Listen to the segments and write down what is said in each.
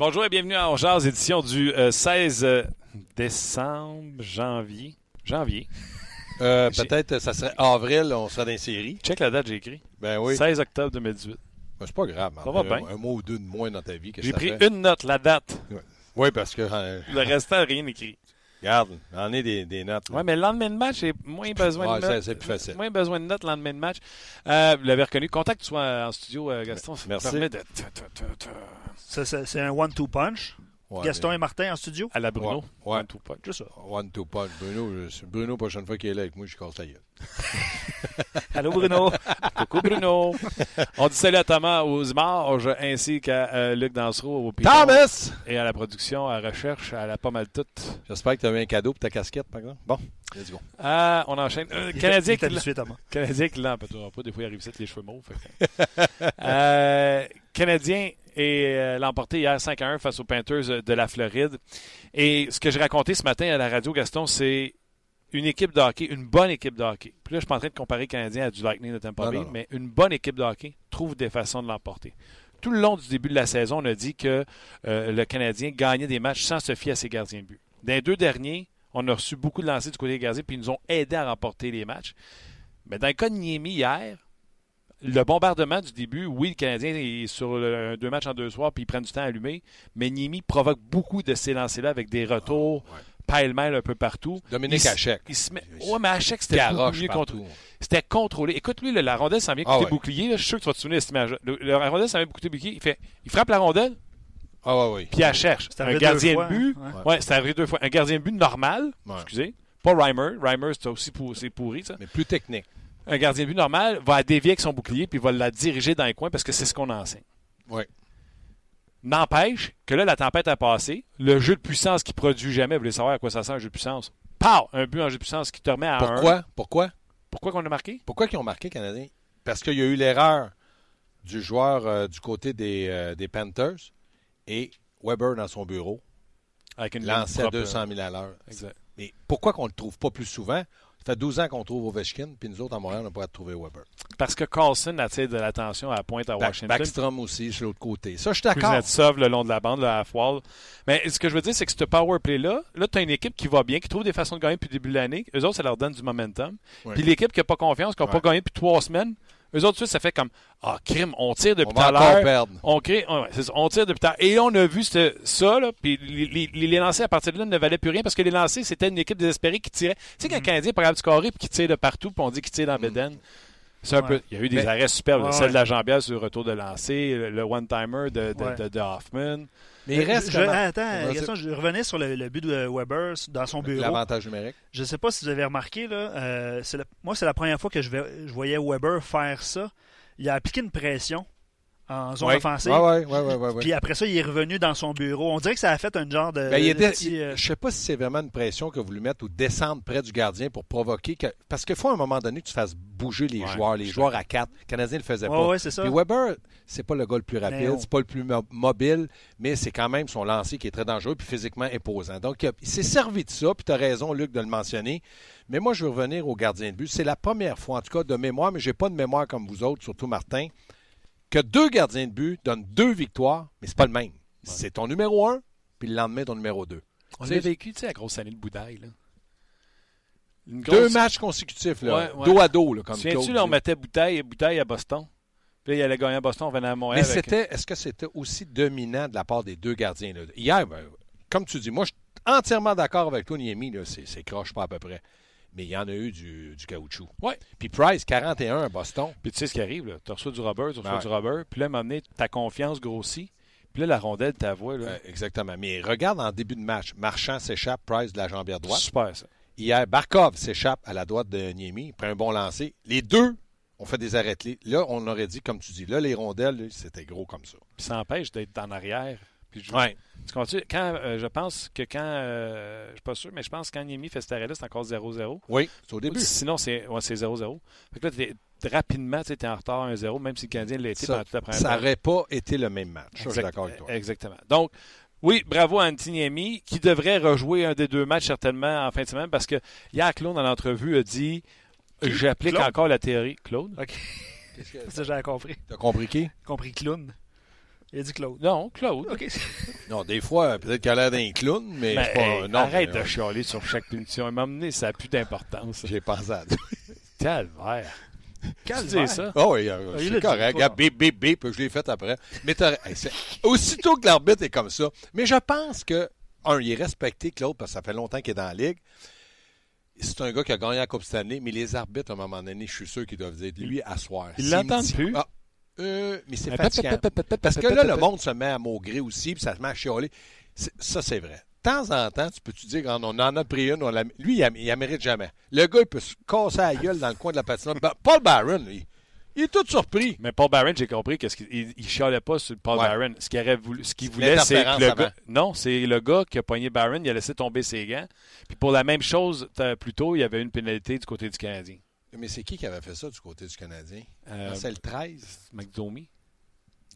Bonjour et bienvenue à Jazz, édition du euh, 16 euh, décembre, janvier. Janvier. Euh, Peut-être ça serait avril, on serait dans les séries. Check la date, j'ai écrit. Ben oui. 16 octobre 2018. Ben, c'est pas grave. Ça va bien. Un, un mois ou deux de moins dans ta vie. J'ai pris fait? une note, la date. Oui, parce que, euh, Le restant, rien écrit. Regarde, en est des, des notes. Ouais, mais le lendemain de match, j'ai moins besoin Ouais, de notes. c'est plus facile. Moins besoin de notes le lendemain de match. Euh, vous l'avez reconnu. Contact sois en studio, euh, Gaston. Ça me Merci. permet de... Ça, ça, c'est un one-two punch. Ouais, Gaston mais- et Martin en studio? À la Bruno. Ouais. One, two, punch. Juste ça. One to punch. Bruno, je- Bruno, prochaine fois qu'il est là avec moi, je casse la gueule. Allô, Bruno? Coucou Bruno. On dit salut à Thomas aux images ainsi qu'à euh, Luc Dansereau au piton Thomas! et à la production, à la recherche, à la pas mal toute. J'espère que tu avais un cadeau pour ta casquette, par exemple. Bon, let's go. Ah, on enchaîne. Euh, Canadien qui l'a-. Canadien qui l'a peut-être pas. Des fois, il arrive ça avec les cheveux mauves. Euh, Canadien et euh, l'a emporté hier 5 à 1 face aux Panthers de la Floride. Et ce que j'ai raconté ce matin à la radio, Gaston, c'est une équipe de hockey, une bonne équipe de hockey. Puis là, je suis pas en train de comparer le Canadien à du Lightning de Tampa Non, Bay, non, non. mais une bonne équipe de hockey trouve des façons de l'emporter. Tout le long du début de la saison, on a dit que euh, le Canadien gagnait des matchs sans se fier à ses gardiens de but. Dans les deux derniers, on a reçu beaucoup de lancers du côté des gardiens, puis ils nous ont aidés à remporter les matchs. Mais dans le cas de Niemi hier, le bombardement du début, oui, le Canadien est sur le- deux matchs en deux soirs, puis ils prennent du temps à allumer, mais Niemi provoque beaucoup de ces lancers-là avec des retours Ouais. pêle-mêle un peu partout. Dominique Hachek. Il se met... Ouais, mais Hachek, c'était mieux contrôlé. C'était contrôlé. Écoute, lui, la rondelle s'en vient Ah ouais. bouclier. là. je suis sûr que tu vas te souvenir de cette image Le, la rondelle s'en vient côté bouclier. Il, fait, il frappe la rondelle, Ah ouais, oui. puis elle cherche. C'est Un gardien fois, de but. hein. Ouais. Ouais, c'est arrivé deux fois. Un gardien de but normal. Ouais. Excusez. Pas Reimer. Reimer, c'est aussi pour, pourri, ça. Mais plus technique. Un gardien de but normal va dévier avec son bouclier puis va la diriger dans les coins parce que c'est ce qu'on enseigne. Oui. N'empêche que là, la tempête a passé. Le jeu de puissance qui produit jamais, vous voulez savoir à quoi ça sert un jeu de puissance? Pow! Un but en jeu de puissance qui te remet à un. Pourquoi? Pourquoi? Pourquoi qu'on a marqué? Pourquoi ils ont marqué Canadien? Parce qu'il y a eu l'erreur du joueur euh, du côté des, euh, des Panthers et Weber dans son bureau Avec une lancé à propre, 200 000 à l'heure. Exact. Mais pourquoi qu'on ne le trouve pas plus souvent? Ça fait 12 ans qu'on trouve Ovechkin, puis nous autres, à Montréal, on n'a pas trouvé Weber. Parce que Carlson attire de l'attention à la pointe à Washington. Backstrom aussi, sur l'autre côté. Ça, je suis d'accord. Kuznetsov le long de la bande, le half-wall. Mais ce que je veux dire, c'est que ce power play-là, là, tu as une équipe qui va bien, qui trouve des façons de gagner depuis le début de l'année. Eux autres, ça leur donne du momentum. Puis l'équipe qui n'a pas confiance, qui n'a Ouais. pas gagné depuis trois semaines, eux autres, ça fait comme Ah, crime, on tire depuis tout à l'heure. On, crée, on tire depuis tout à l'heure. Et on a vu ce- ça, là, puis les, les, les lancers à partir de là ne valaient plus rien parce que les lancers, c'était une équipe désespérée qui tirait. Tu sais, quand Canadien est pas capable de scorer puis qui tire de partout, puis on dit qu'il tire dans Beden. C'est un Ouais. peu. Il y a eu des Mais- arrêts superbes. Ouais, Celle de la jambière sur le retour de lancer, le, le one-timer de, de, Ouais. de- de Hoffman. Mais il reste Je- comment? attends, je revenais sur le, le but de Weber dans son bureau. L'avantage numérique. Je ne sais pas si vous avez remarqué, là, euh, c'est la- moi, c'est la première fois que je, vais- je voyais Weber faire ça. Il a appliqué une pression en zone Ouais. offensive. Ouais, ouais. Puis après ça, il est revenu dans son bureau. On dirait que ça a fait un genre de. Ben, de dé- petit, il- euh, Je sais pas si c'est vraiment une pression que vous lui mettez ou descendre près du gardien pour provoquer. que- Parce qu'il faut à un moment donné que tu fasses bouger les joueurs, les joueurs à quatre. Le Canadien ne le faisait pas. c'est ça. Puis Weber, c'est pas le gars le plus rapide, non. c'est pas le plus mo- mobile, mais c'est quand même son lancer qui est très dangereux puis physiquement imposant. Donc, il s'est servi de ça, puis tu as raison, Luc, de le mentionner. Mais moi, je veux revenir au gardien de but. C'est la première fois, en tout cas de mémoire, mais j'ai pas de mémoire comme vous autres, surtout Martin, que deux gardiens de but donnent deux victoires, mais c'est pas le même. C'est ton numéro un, puis le lendemain, ton numéro deux. On a vécu, tu sais, la grosse année de Boudaille. Là. Une Deux matchs consécutifs, là, Ouais, ouais. dos à dos, là, comme là, on mettait Bouteille et Bouteille à Boston. Puis là, il allait gagner à Boston, on venait à Mais Montréal. avec- c'était, est-ce que c'était aussi dominant de la part des deux gardiens? Là? Hier, ben, comme tu dis, moi, je suis entièrement d'accord avec toi, Niemi, là, c'est, c'est croche pas à peu près. Mais il y en a eu du, du caoutchouc. Ouais. Puis Price, 41 à Boston. Puis tu sais ce qui arrive, là. Tu reçois du rubber, tu reçois Ouais. du rubber. Puis là, à un moment donné, ta confiance grossit. Puis là, la rondelle, ta voix, là. Euh, exactement. Mais regarde en début de match. Marchand s'échappe, Price de la jambière droite. super, ça. Hier, Barkov s'échappe à la droite de Niemi. Il prend un bon lancer. Les deux ont fait des arrêts clés. Là, on aurait dit, comme tu dis, là, les rondelles, c'était gros comme ça. Puis ça empêche d'être en arrière. Puis je... Ouais. Tu? Quand, euh, je pense que quand. euh, je suis pas sûr, mais je pense que quand Niemi fait cet arrêt-là, c'est encore 0-0. Oui, c'est au début. Sinon, c'est ouais, c'est 0-0. Fait que là, t'es- rapidement, tu es en retard 1-0, même si le Canadien l'a été Ça- pendant toute la première Ça n'aurait pas été le même match. Je suis d'accord avec toi. Exactement. Donc, oui, bravo à Antiniemi, qui devrait rejouer un des deux matchs certainement en fin de semaine, parce que hier, Claude, dans l'entrevue, a dit J'applique Claude? encore la théorie. Claude? Ok. Ça, j'avais compris. T'as compris qui? Compris clown. Il a dit Claude. Non, Claude. OK. Non, des fois, peut-être qu'elle a l'air d'un clown, mais Ben, c'est pas. hey, non, arrête mais, de chialer sur chaque punition. À un moment donné, ça n'a plus d'importance. J'ai pensé à Calvaire. Tu Calvaire. dis ça? Oh oui, euh, Ah, il c'est dit, correct. pas Regarde, bip, bip, bip, je l'ai fait après. Mais t'as- hey, aussitôt que l'arbitre est comme ça. Mais je pense que, un, il est respecté, Claude, parce que ça fait longtemps qu'il est dans la ligue. C'est un gars qui a gagné la Coupe Stanley, mais les arbitres, à un moment donné, je suis sûr qu'ils doivent dire, lui, asseoir. Ils S'il me l'entendent dit- plus. Ah, euh, mais c'est Parce fatigant. Parce que là, le monde se met à maugrer aussi, puis ça se met à chialer. Ça, c'est vrai. De temps en temps, tu peux-tu dire, on en a pris une, on l'a- lui, il ne mérite jamais. Le gars, il peut se casser la gueule dans le coin de la patinoire. Ben, Paul Barron, lui, il est tout surpris. Mais Paul Barron, j'ai compris qu'il il, il chialait pas sur Paul Ouais. Barron. Ce qu'il aurait voulu, ce qu'il C'est voulait, c'est le avant. gars. Non, c'est le gars qui a pogné Barron, il a laissé tomber ses gants. Puis pour la même chose, plus tôt, il y avait une pénalité du côté du Canadien. Mais c'est qui qui avait fait ça du côté du Canadien? Euh, c'est le 13. McDomi.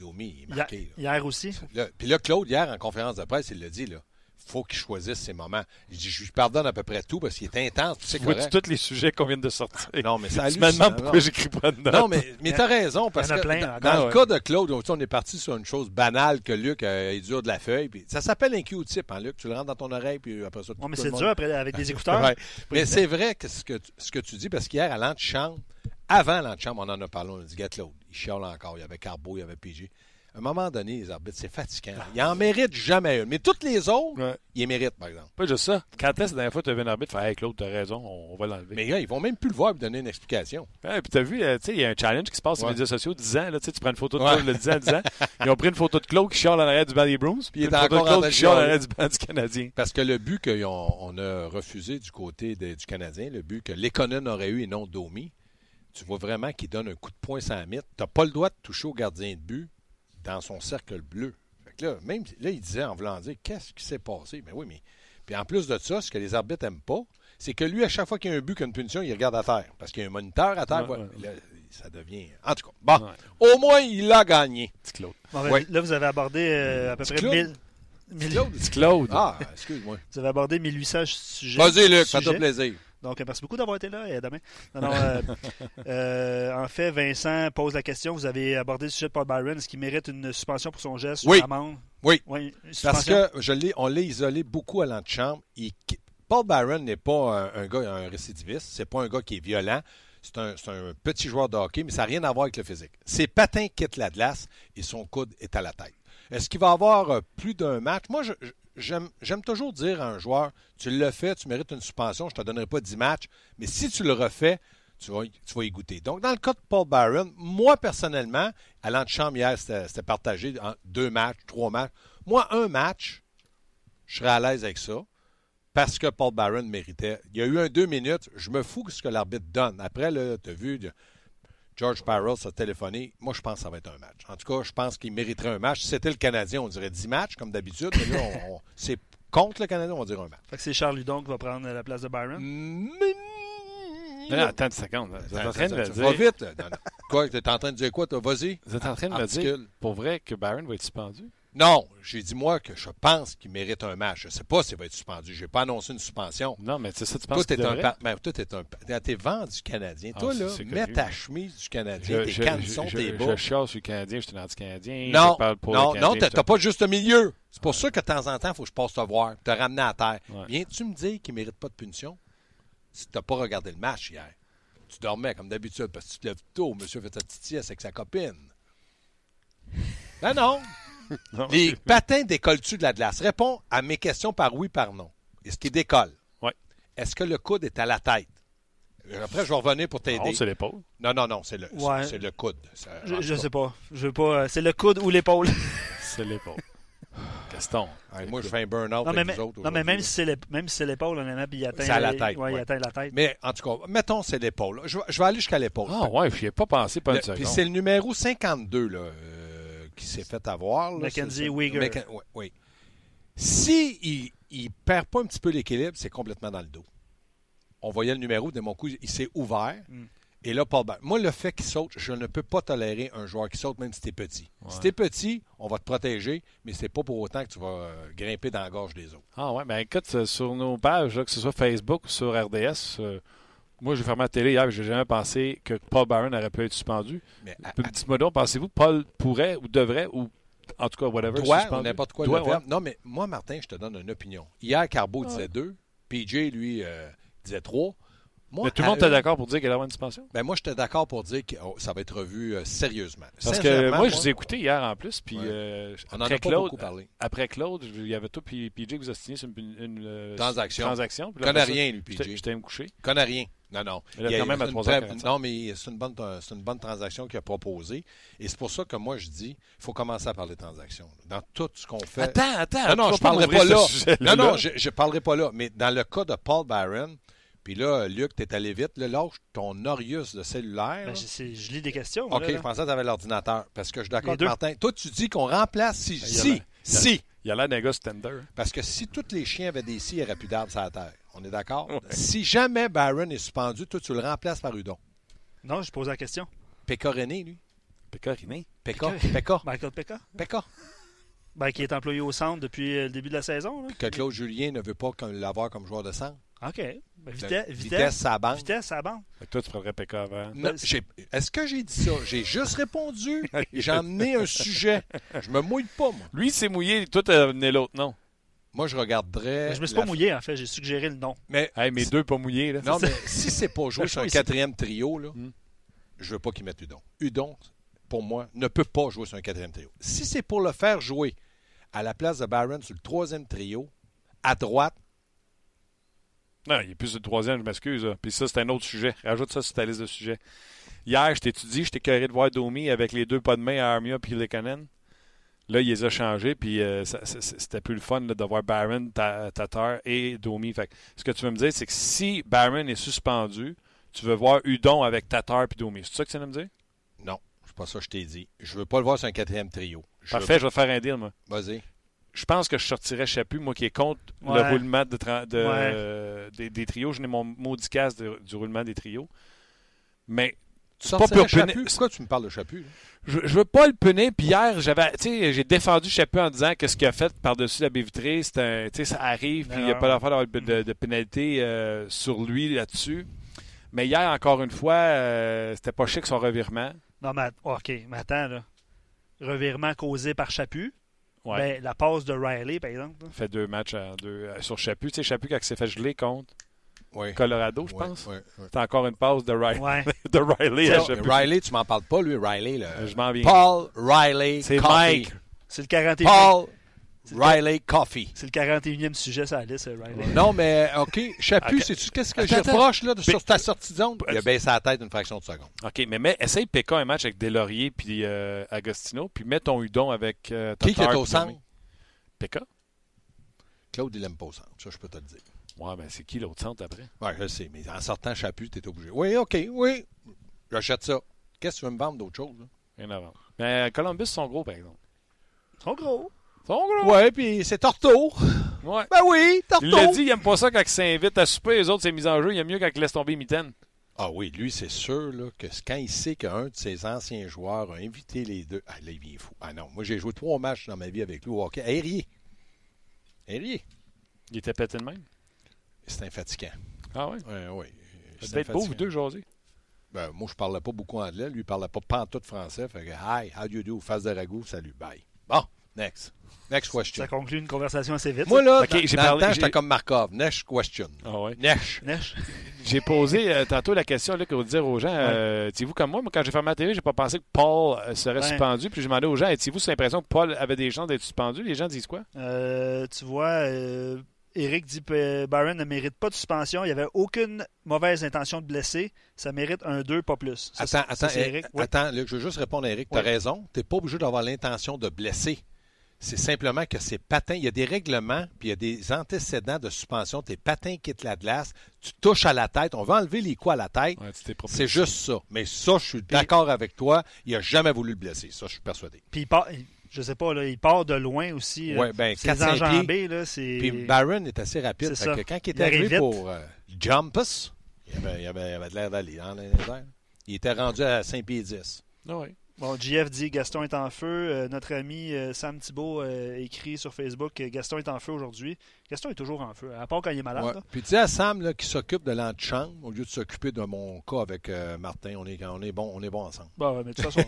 Domi, il est Hier, marqué. là. hier aussi. Là, puis là, Claude, hier, en conférence de presse, il l'a dit, là. Faut qu'il choisisse ses moments. Je dis, je lui pardonne à peu près tout parce qu'il est intense, Vois-tu correct. tous les sujets qu'on vient de sortir? Non, mais ça tu me hallucinant, demandes pourquoi non. j'écris pas de notes. Non, mais, mais t'as raison, parce Il y en a que plein, dans, dans le cas de Claude, on on est parti sur une chose banale que Luc euh, est dur de la feuille. Puis ça s'appelle un Q-tip, hein, Luc. Tu le rentres dans ton oreille, puis après ça, Ouais, mais c'est dur après, avec des écouteurs. Ouais. Mais c'est vrai que ce, que tu- ce que tu dis, parce qu'hier, à l'antichambre, avant l'antichambre, on en a parlé, on a dit, gars, Claude, il chiale encore. Il y avait Carbo, il y avait PG. À un moment donné, les arbitres, c'est fatigant. Ils en méritent jamais une. Mais toutes les autres, Ouais. ils les méritent, par exemple. Pas juste ça. Quand est-ce la dernière fois que tu as vu un arbitre faire Hey Claude, t'as raison, on, on va l'enlever. Mais gars, ils vont même plus le voir et donner une explication. Ouais, puis t'as vu, euh, tu sais, il y a un challenge qui se passe sur Ouais. les médias sociaux 10 ans. Là, tu prends une photo de Ouais. Claude le 10 ans, 10 ans. Ils ont pris une photo de Claude qui chiale en arrière du banc des Bruins. Puis il est une photo de encore en Claude qui de chiale en arrière du banc du Canadien. Parce que le but qu'on on a refusé du côté de- du Canadien, le but que Lekonen aurait eu et non Domi, tu vois vraiment qu'il donne un coup de poing sans mythe. Tu n'as pas le droit de toucher au gardien de but dans son cercle bleu. Fait que là, même là, il disait en voulant dire qu'est-ce qui s'est passé? Mais oui, mais. Puis en plus de ça, ce que les arbitres n'aiment pas, c'est que lui, à chaque fois qu'il y a un but, qu'il y a une punition, il regarde à terre. Parce qu'il y a un moniteur à terre. Ouais, ouais. ouais. Là, ça devient. En tout cas, bon. Ouais. Au moins, il a gagné. Petit Claude. Bon, ben, Ouais. Là, vous avez abordé euh, à peu Petit près Claude? 1000. mille- Claude? Petit Claude. Ah, excuse-moi. Vous avez abordé 1800 sujets. Vas-y, Luc, sujets. fais-toi plaisir. Donc, euh, merci beaucoup d'avoir été là et à demain. Non, non, euh, euh, en fait, Vincent pose la question. Vous avez abordé le sujet de Paul Byron. Est-ce qu'il mérite une suspension pour son geste Oui. une amende? Oui. Oui, une Parce que je l'ai, on l'a isolé beaucoup à l'antichambre. Il- Paul Byron n'est pas un, un gars, un récidiviste. C'est pas un gars qui est violent. C'est un, c'est un petit joueur de hockey, mais ça n'a rien à voir avec le physique. Ses patins quittent la glace et son coude est à la tête. Est-ce qu'il va avoir euh, plus d'un match? Moi, je- je- j'aime, toujours dire à un joueur, tu le fais, tu mérites une suspension, je ne te donnerai pas 10 matchs, mais si tu le refais, tu vas, tu vas y goûter. Donc, dans le cas de Paul Byron, moi, personnellement, à l'antichambre hier, c'était, partagé en deux matchs, trois matchs. Moi, un match, je serais à l'aise avec ça parce que Paul Barron méritait. Il y a eu un deux minutes. Je me fous de ce que l'arbitre donne. Après, tu as vu, George Barrell s'est téléphoné. Moi, je pense que ça va être un match. En tout cas, je pense qu'il mériterait un match. Si c'était le Canadien, on dirait 10 matchs, comme d'habitude. Mais là, on- on- c'est contre le Canadien, on va dire un match. Fait que c'est Charles Ludon qui va prendre la place de Byron? Mais... Non, non, attends une seconde. là. Vous êtes en train de me Va dire. vite. là. Non, non. Quoi, tu es en train de dire quoi, toi? Vas-y. Vous êtes en train de me dire, pour vrai, que Byron va être suspendu? Non, j'ai dit moi que je pense qu'il mérite un match. Je ne sais pas s'il va être suspendu. Je n'ai pas annoncé une suspension. Non, mais c'est ça, tu penses t'es qu'il un pa- ben, toi, t'es un t'es vendu Canadien. Ah, toi, là, mets ta chemise du Canadien, Je, tes je, je, tes bas. je chiale sur le Canadien, je suis un anti-Canadien. non, je parle pour non, non, t'as pas juste le milieu. C'est pour ça que de temps en temps, il faut que je passe te voir, te ramener à terre. Ouais. Viens-tu me dire qu'il ne mérite pas de punition? Si tu n'as pas regardé le match hier? Tu dormais comme d'habitude parce que tu te lèves tôt. Monsieur fait sa petite sieste avec sa copine. Ben non. Non, Les patins décollent-tu de la glace? Réponds à mes questions par oui, par non. Est-ce qu'ils décollent? Ouais. Est-ce que le coude est à la tête? Après, je vais revenir pour Non, t'aider. c'est l'épaule. Non, non, non, c'est le, c'est- Ouais. c'est le coude. Ça- Je, je tout sais pas. Je veux pas. euh, C'est le coude ou l'épaule. C'est l'épaule. Gaston. moi, je fais un burn-out Non, mais, avec vous mais- autres. non, mais même si c'est l'ép- même si c'est l'épaule, honnêtement, puis il atteint C'est à la les- tête, Ouais, il ouais. atteint la tête. Mais en tout cas, mettons, c'est l'épaule. Je, vais- je vais aller jusqu'à l'épaule. Ah ouais, j'y ai pas pensé pas une Le- seconde. Puis c'est le numéro 52 là, euh, qui s'est fait avoir. Là, Mackenzie ouais, oui. Si il, il perd pas un petit peu l'équilibre, c'est complètement dans le dos. On voyait le numéro, de mon coup, il s'est ouvert. Mm. Et là, Paul Bar- Moi, le fait qu'il saute, je ne peux pas tolérer un joueur qui saute, même si t'es petit. Si Ouais. t'es petit, on va te protéger, mais c'est pas pour autant que tu vas euh, grimper dans la gorge des autres. Ah ouais, ben écoute, euh, sur nos pages, là, que ce soit Facebook ou sur RDS, euh, moi j'ai fermé la télé hier, j'ai jamais pensé que Paul Byron aurait pu être suspendu. Mais Dites-moi donc, pensez-vous que Paul pourrait ou devrait ou En tout cas, whatever. Suspendu. n'importe quoi. Doigt, le ouais. Non, mais moi, Martin, je te donne une opinion. Hier, Carbo Ouais. disait deux. PJ, lui, euh, disait trois. Moi, Mais tout le monde est une- d'accord pour dire qu'elle va avoir une suspension? Ben, moi, j'étais d'accord pour dire que oh, ça va être revu euh, sérieusement. Parce que moi, je vous ai écouté hier en plus, puis Ouais. euh, On après a pas Claude, beaucoup parlé. après Claude, il y avait toi puis PJ vous avez signé sur une, une, euh, Transaction. transaction. puis là, ça, rien, lui, PJ. j'étais me coucher. Il connaît rien. Non, non. Là, Il y a quand même, à une 3h45. vraie- Non, mais c'est une, bonne, c'est une bonne transaction qu'il a proposée. Et c'est pour ça que moi, je dis il faut commencer à parler de transactions. Dans tout ce qu'on fait. Attends, attends. Non, non, je vas parlerai pas là. Non, non, je ne parlerai pas là. Mais dans le cas de Paul Byron, puis là, Luc, t'es allé vite. Là, lâche ton Orius de cellulaire. Ben, là. je, lis des questions. OK, là, je là. pensais que tu avais l'ordinateur. Parce que je suis d'accord. Martin. Toi, tu dis qu'on remplace si. il y a Si. Si. Il a l'air d'un gars tender. Parce que si tous les chiens avaient des si, il n'y aurait plus d'arbres sur la terre. On est d'accord? Ouais. Si jamais Byron est suspendu, toi, tu le remplaces par Udon. Non, je pose la question. Péka René, lui. Pécoriné. Péka. Péka. Péka. Michael Pekka, Péka. ben, qui est employé au centre depuis euh, le début de la saison. là. Que Claude Julien ne veut pas qu'on- l'avoir comme joueur de centre. OK. Ben, vitesse, Vitesse, vitesse, sa banque. vitesse, à la bande. Toi, tu prendrais avant. J'ai- Est-ce que j'ai dit ça? J'ai juste répondu. J'ai emmené un sujet. Je me mouille pas, moi. Lui, il s'est mouillé. Toi, t'as amené l'autre, non? Moi, je regarderais. Ben, je me suis pas mouillé, en fait. J'ai suggéré le nom. Mais, Hey, mes deux pas mouillés, là. non, mais si c'est pas jouer Le sur un quatrième trio, là, Hmm. je veux pas qu'il mette Udon. Udon, pour moi, ne peut pas jouer sur un quatrième trio. Si c'est pour le faire jouer à la place de Byron sur le troisième trio, à droite, Non, il est plus le troisième, je m'excuse. Puis ça, c'est un autre sujet. Rajoute ça sur ta liste de sujets. Hier, je t'étudie, j'étais carré de voir Domi avec les deux pas de main à Armia puis Lekanen. Là, il les a changés, puis euh, c'était plus le fun là, de voir Barron, Ta- Tatar et Domi. Fait que ce que tu veux me dire, c'est que si Barron est suspendu, tu veux voir Udon avec Tatar puis Domi. C'est ça que tu viens de me dire? non, c'est pas ça que je t'ai dit. Je veux pas le voir sur un quatrième trio. Je Parfait, je vais faire un deal, moi. veux- Vas-y. Je pense que je sortirais Chapu, moi qui est contre Ouais. le roulement de, tra- de- Ouais. euh, des, des trios. Je n'ai mon maudit casse de- du roulement des trios. Mais Tu pas punir- Chaput? Pourquoi tu me parles de Chaput? là? je, je veux pas le punir. Puis hier, j'avais, tu sais, j'ai défendu Chapu en disant que ce qu'il a fait par-dessus la baie vitrée, c'est un, tu sais, ça arrive. Puis il n'y a pas d'affaire d'avoir de, de, de pénalité euh, sur lui là-dessus. Mais hier, encore une fois, euh, c'était pas chic son revirement. Non, mais OK, mais attends, là. Revirement causé par Chaput. Ouais. Ben, la passe de Riley, par exemple. là. fait deux matchs deux, euh, sur Chapu. Tu sais, Chapu, quand il s'est fait geler contre. Colorado, je pense. ouais, ouais. C'est encore une passe de, Riley Ouais. de Riley à. Riley, tu m'en parles pas, lui, Riley. Là. Je m'en viens. Paul Riley C'est. Mike. C'est le 41e. Paul Riley Coffee. C'est le 41e sujet sur la liste, euh, Riley. Non, mais OK, Chaput, Ok. sais-tu qu'est-ce que attends. reproche là, de- sur Mais- ta sortie de zone? Il a baissé la tête d'une fraction de seconde. OK, mais, mets- essaye PK un match avec Delaurier puis euh, Agostino, puis mets ton Udon avec euh, Qui qui est au centre? PK? Claude, il aime pas au centre. Ça, je peux te le dire. Ouais, mais c'est qui l'autre centre après? Oui, je sais, mais en sortant Chaput, tu es obligé. Oui, OK, oui. J'achète ça. Qu'est-ce que tu veux me vendre d'autre chose? là? Rien à voir. Mais euh, Columbus sont gros, par exemple. Ils sont gros. Gros? Ouais, puis c'est Torto. Ouais. Ben oui, Torto. Il l'a dit, il aime pas ça quand il s'invite à souper. Les autres, c'est mis en jeu. Il aime mieux quand il laisse tomber Mitaine. Ah oui, lui, c'est sûr là, que quand il sait qu'un de ses anciens joueurs a invité les deux. Ah là, il vient fou. Ah non, moi, j'ai joué trois matchs dans ma vie avec lui au hockey. Aérier. Aérier. Il était pété de même. C'est un fatigant. Ah? Oui, oui. Ça C'est devait être beau, vous deux, jaser. Ben, moi, je parlais pas beaucoup anglais. Lui, il parlait pas pantoute français. Fait que, hi, how do you do? Face de ragout, salut, bye. Bon, next. Next question. Ça conclut une conversation assez vite. Moi, là, Ok, dans, j'ai dans parlé- le temps, j'ai- j'étais comme Markov. Next question. Ah ouais? Next. Neige. J'ai posé euh, tantôt la question là, pour dire aux gens, euh, étiez-vous comme moi, moi, quand j'ai fermé la télé, j'ai pas pensé que Paul euh, serait Ouais. suspendu. Puis j'ai demandé aux gens, étiez-vous sur l'impression que Paul avait des chances d'être suspendu? Les gens disent quoi? Euh, tu vois, euh, Eric dit que Byron ne mérite pas de suspension. Il n'y avait aucune mauvaise intention de blesser. Ça mérite un 2, pas plus. Ça, Attends, ça, attends, Eric. Oui. attends, Luc, je veux juste répondre à Eric. Tu as Oui. raison. Tu n'es pas obligé d'avoir l'intention de blesser. C'est simplement que c'est patins. Il y a des règlements, puis il y a des antécédents de suspension. Tes patins quittent la glace. Tu touches à la tête. On va enlever les coups à la tête. Ouais. C'est juste ça. Mais ça, je suis d'accord avec toi. Il n'a jamais voulu le blesser. Ça, je suis persuadé. Puis il part, je sais pas, là, il part de loin aussi. euh, ses 4-5 pieds. enjambées, là, c'est... Puis Barron est assez rapide. Ça. que quand il est Il arrivé vite. pour euh, Jumpus, il avait, il avait- il avait de l'air d'aller dans les airs. Il était rendu à 5 pieds 10. Ah ouais. Bon, JF dit Gaston est en feu. Euh, notre ami euh, Sam Thibault euh, écrit sur Facebook que Gaston est en feu aujourd'hui. Gaston est toujours en feu, à part quand il est malade. Ouais. là. Puis dis à Sam là, qui s'occupe de l'antichambre au lieu de s'occuper de mon cas avec Martin. On est, on est bon, on est bon ensemble. Bon, mais de toute façon,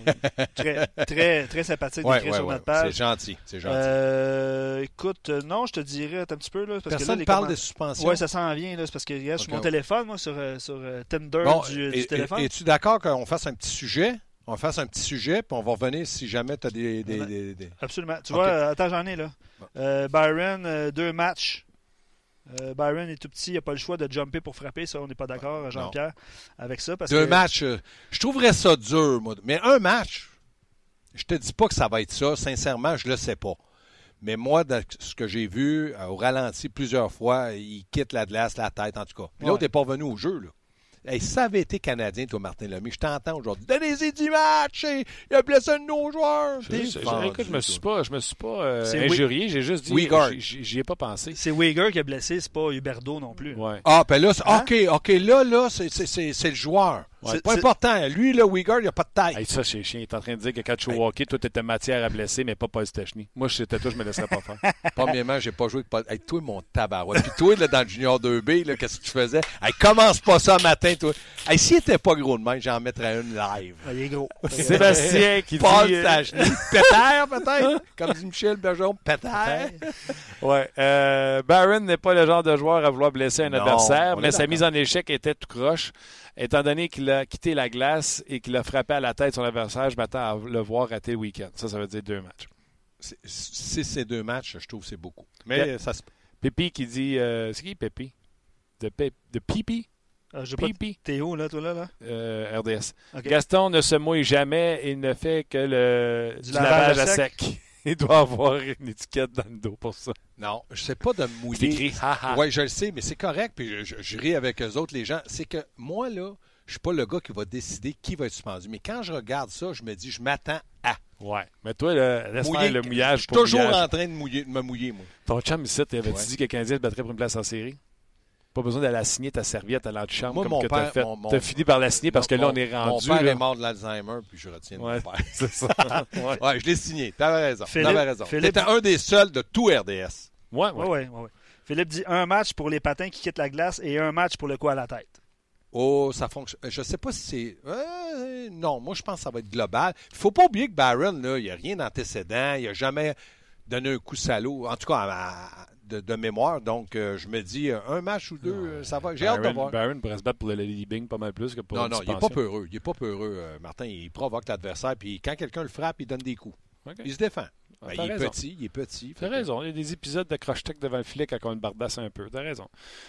très, très, très sympathique d'écrire ouais, sur ouais. notre page. C'est gentil, c'est gentil. Écoute, non, je te dirais un petit peu. Là, parce que là, Personne les ne parle comment- des suspensions. Ouais, ça s'en vient, là, c'est parce que regarde, sur Ok. mon téléphone, moi, sur, sur Tinder Bon, du, et- du téléphone. Es-tu d'accord qu'on fasse un petit sujet? On fasse un petit sujet, puis on va revenir si jamais tu as des, des- Ouais. des- des- Absolument. Tu vois, euh, attends, j'en ai là. Euh, Byron, euh, deux matchs. Euh, Byron est tout petit, il n'a pas le choix de jumper pour frapper. Ça, on n'est pas d'accord, Jean-Pierre, avec ça. Parce Deux que, matchs. Je trouverais ça dur, moi. Mais un match, je te dis pas que ça va être ça. Sincèrement, je le sais pas. Mais moi, de ce que j'ai vu au ralenti plusieurs fois, il quitte la glace, la tête, en tout cas. Puis Ouais. l'autre n'est pas revenu au jeu, là. Hey, ça avait été Canadien, toi, Martin Lemay, je t'entends aujourd'hui. Donnez-y 10 matchs! et Il a blessé un de nos joueurs! Je- je- écoute, je me suis pas, je me suis pas euh, C'est injurié, j'ai juste dit, Weigard. j'y- ai pas pensé. C'est Weger qui a blessé, c'est pas Huberdo non plus. Ouais. Ah, ben là, Hein? OK, OK, là, là, c'est- c'est c'est- c'est le joueur. Ouais. C'est pas important. Lui, le Uyghur, il n'a pas de taille. Hey, ça, c'est chien. Il est en train de dire que quand tu joues Hey. toi, t'étais matière à blesser, mais pas Paul Stechny. Moi, si c'était toi, je me laisserais pas faire. Premièrement, j'ai pas joué avec Paul. Hey, toi, mon tabarouette. Puis toi, là, dans le Junior 2B, là, qu'est-ce que tu faisais? Hey, commence pas ça matin, toi. Hey, s'il était pas gros de même, j'en mettrais une live. Ah, il est gros. Sébastien qui Paul dit... euh, Stachny. Pétère, peut-être? Comme dit Michel Bergeron, pétère. Ouais. Euh, Barron n'est pas le genre de joueur à vouloir blesser un Non, adversaire, mais sa mise en échec était tout croche. Étant donné qu'il a quitté la glace et qu'il a frappé à la tête son adversaire, je m'attends à le voir rater le week-end. Ça, ça veut dire deux matchs. Si c'est deux matchs, je trouve que c'est beaucoup. Mais ça se Pépi qui dit... euh, c'est qui Pépi? De, Pé- de Pipi? Ah, Pipi? Théo, là, toi, là. là? Euh, RDS. Gaston ne se mouille jamais et ne fait que le, Du du, lavage lavage, à à sec. Il doit avoir une étiquette dans le dos pour ça. Non, je sais pas de me mouiller. Oui, je le sais, mais c'est correct, puis je, je- je ris avec eux autres, les gens. C'est que moi, là, je suis pas le gars qui va décider qui va être suspendu. Mais quand je regarde ça, je me dis, je m'attends à Ouais. Mais toi, là, laisse mouiller. le Je mouillage suis pour toujours mouillage. en train de, mouiller, de me mouiller, moi. Ton chum ici, t'avais-tu Ouais. dit que le Canadien battrait pour une place en série? Pas besoin d'aller la signer ta serviette à l'antichambre Moi, comme mon que t'as père- fait. mon- mon- T'as fini par la signer parce que là, on est rendu. Mon père là. est mort de l'Alzheimer, puis je retiens Ouais. mon père. C'est ça. ouais. Ouais, je l'ai signé. T'avais raison. Philippe- T'avais raison. Philippe- T'étais un des seuls de tout RDS. Ouais, ouais. Ouais, ouais, ouais, ouais. Philippe dit un match pour les patins qui quittent la glace et un match pour le coup à la tête. Oh, ça fonctionne. Je sais pas si c'est. Euh, non, moi, je pense que ça va être global. Il faut pas oublier que Barron, là, il n'y a rien d'antécédent. Il n'a jamais donné un coup salaud. En tout cas, à- à- de, de mémoire. Donc, euh, je me dis, euh, un match ou deux, euh, ça va. J'ai hâte de voir. Baron pourrait se battre pour le Lady Bing pas mal plus que pour Non, non, il n'est pas peureux. Il n'est pas peureux, euh, Martin. Il provoque l'adversaire. Puis quand quelqu'un le frappe, il donne des coups. Il se défend. Ah, Ben, t'as il est raison. petit, il est petit. T'as raison. Il y a des épisodes de croche-tech devant le filet quand on le bardasse un peu. T'as raison.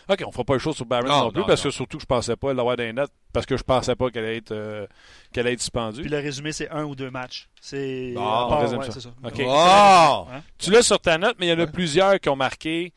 OK, on fera pas le show sur Baron Non, non, plus non, parce non. que surtout, je pensais pas l'avoir les notes parce que je pensais pas qu'elle allait être, euh, qu'elle allait être suspendue. Puis le résumé, c'est un ou deux matchs. C'est. Ouais, ça. ça. Oh! Hein? Tu l'as sur ta note, mais il y en a Ouais. plusieurs qui ont marqué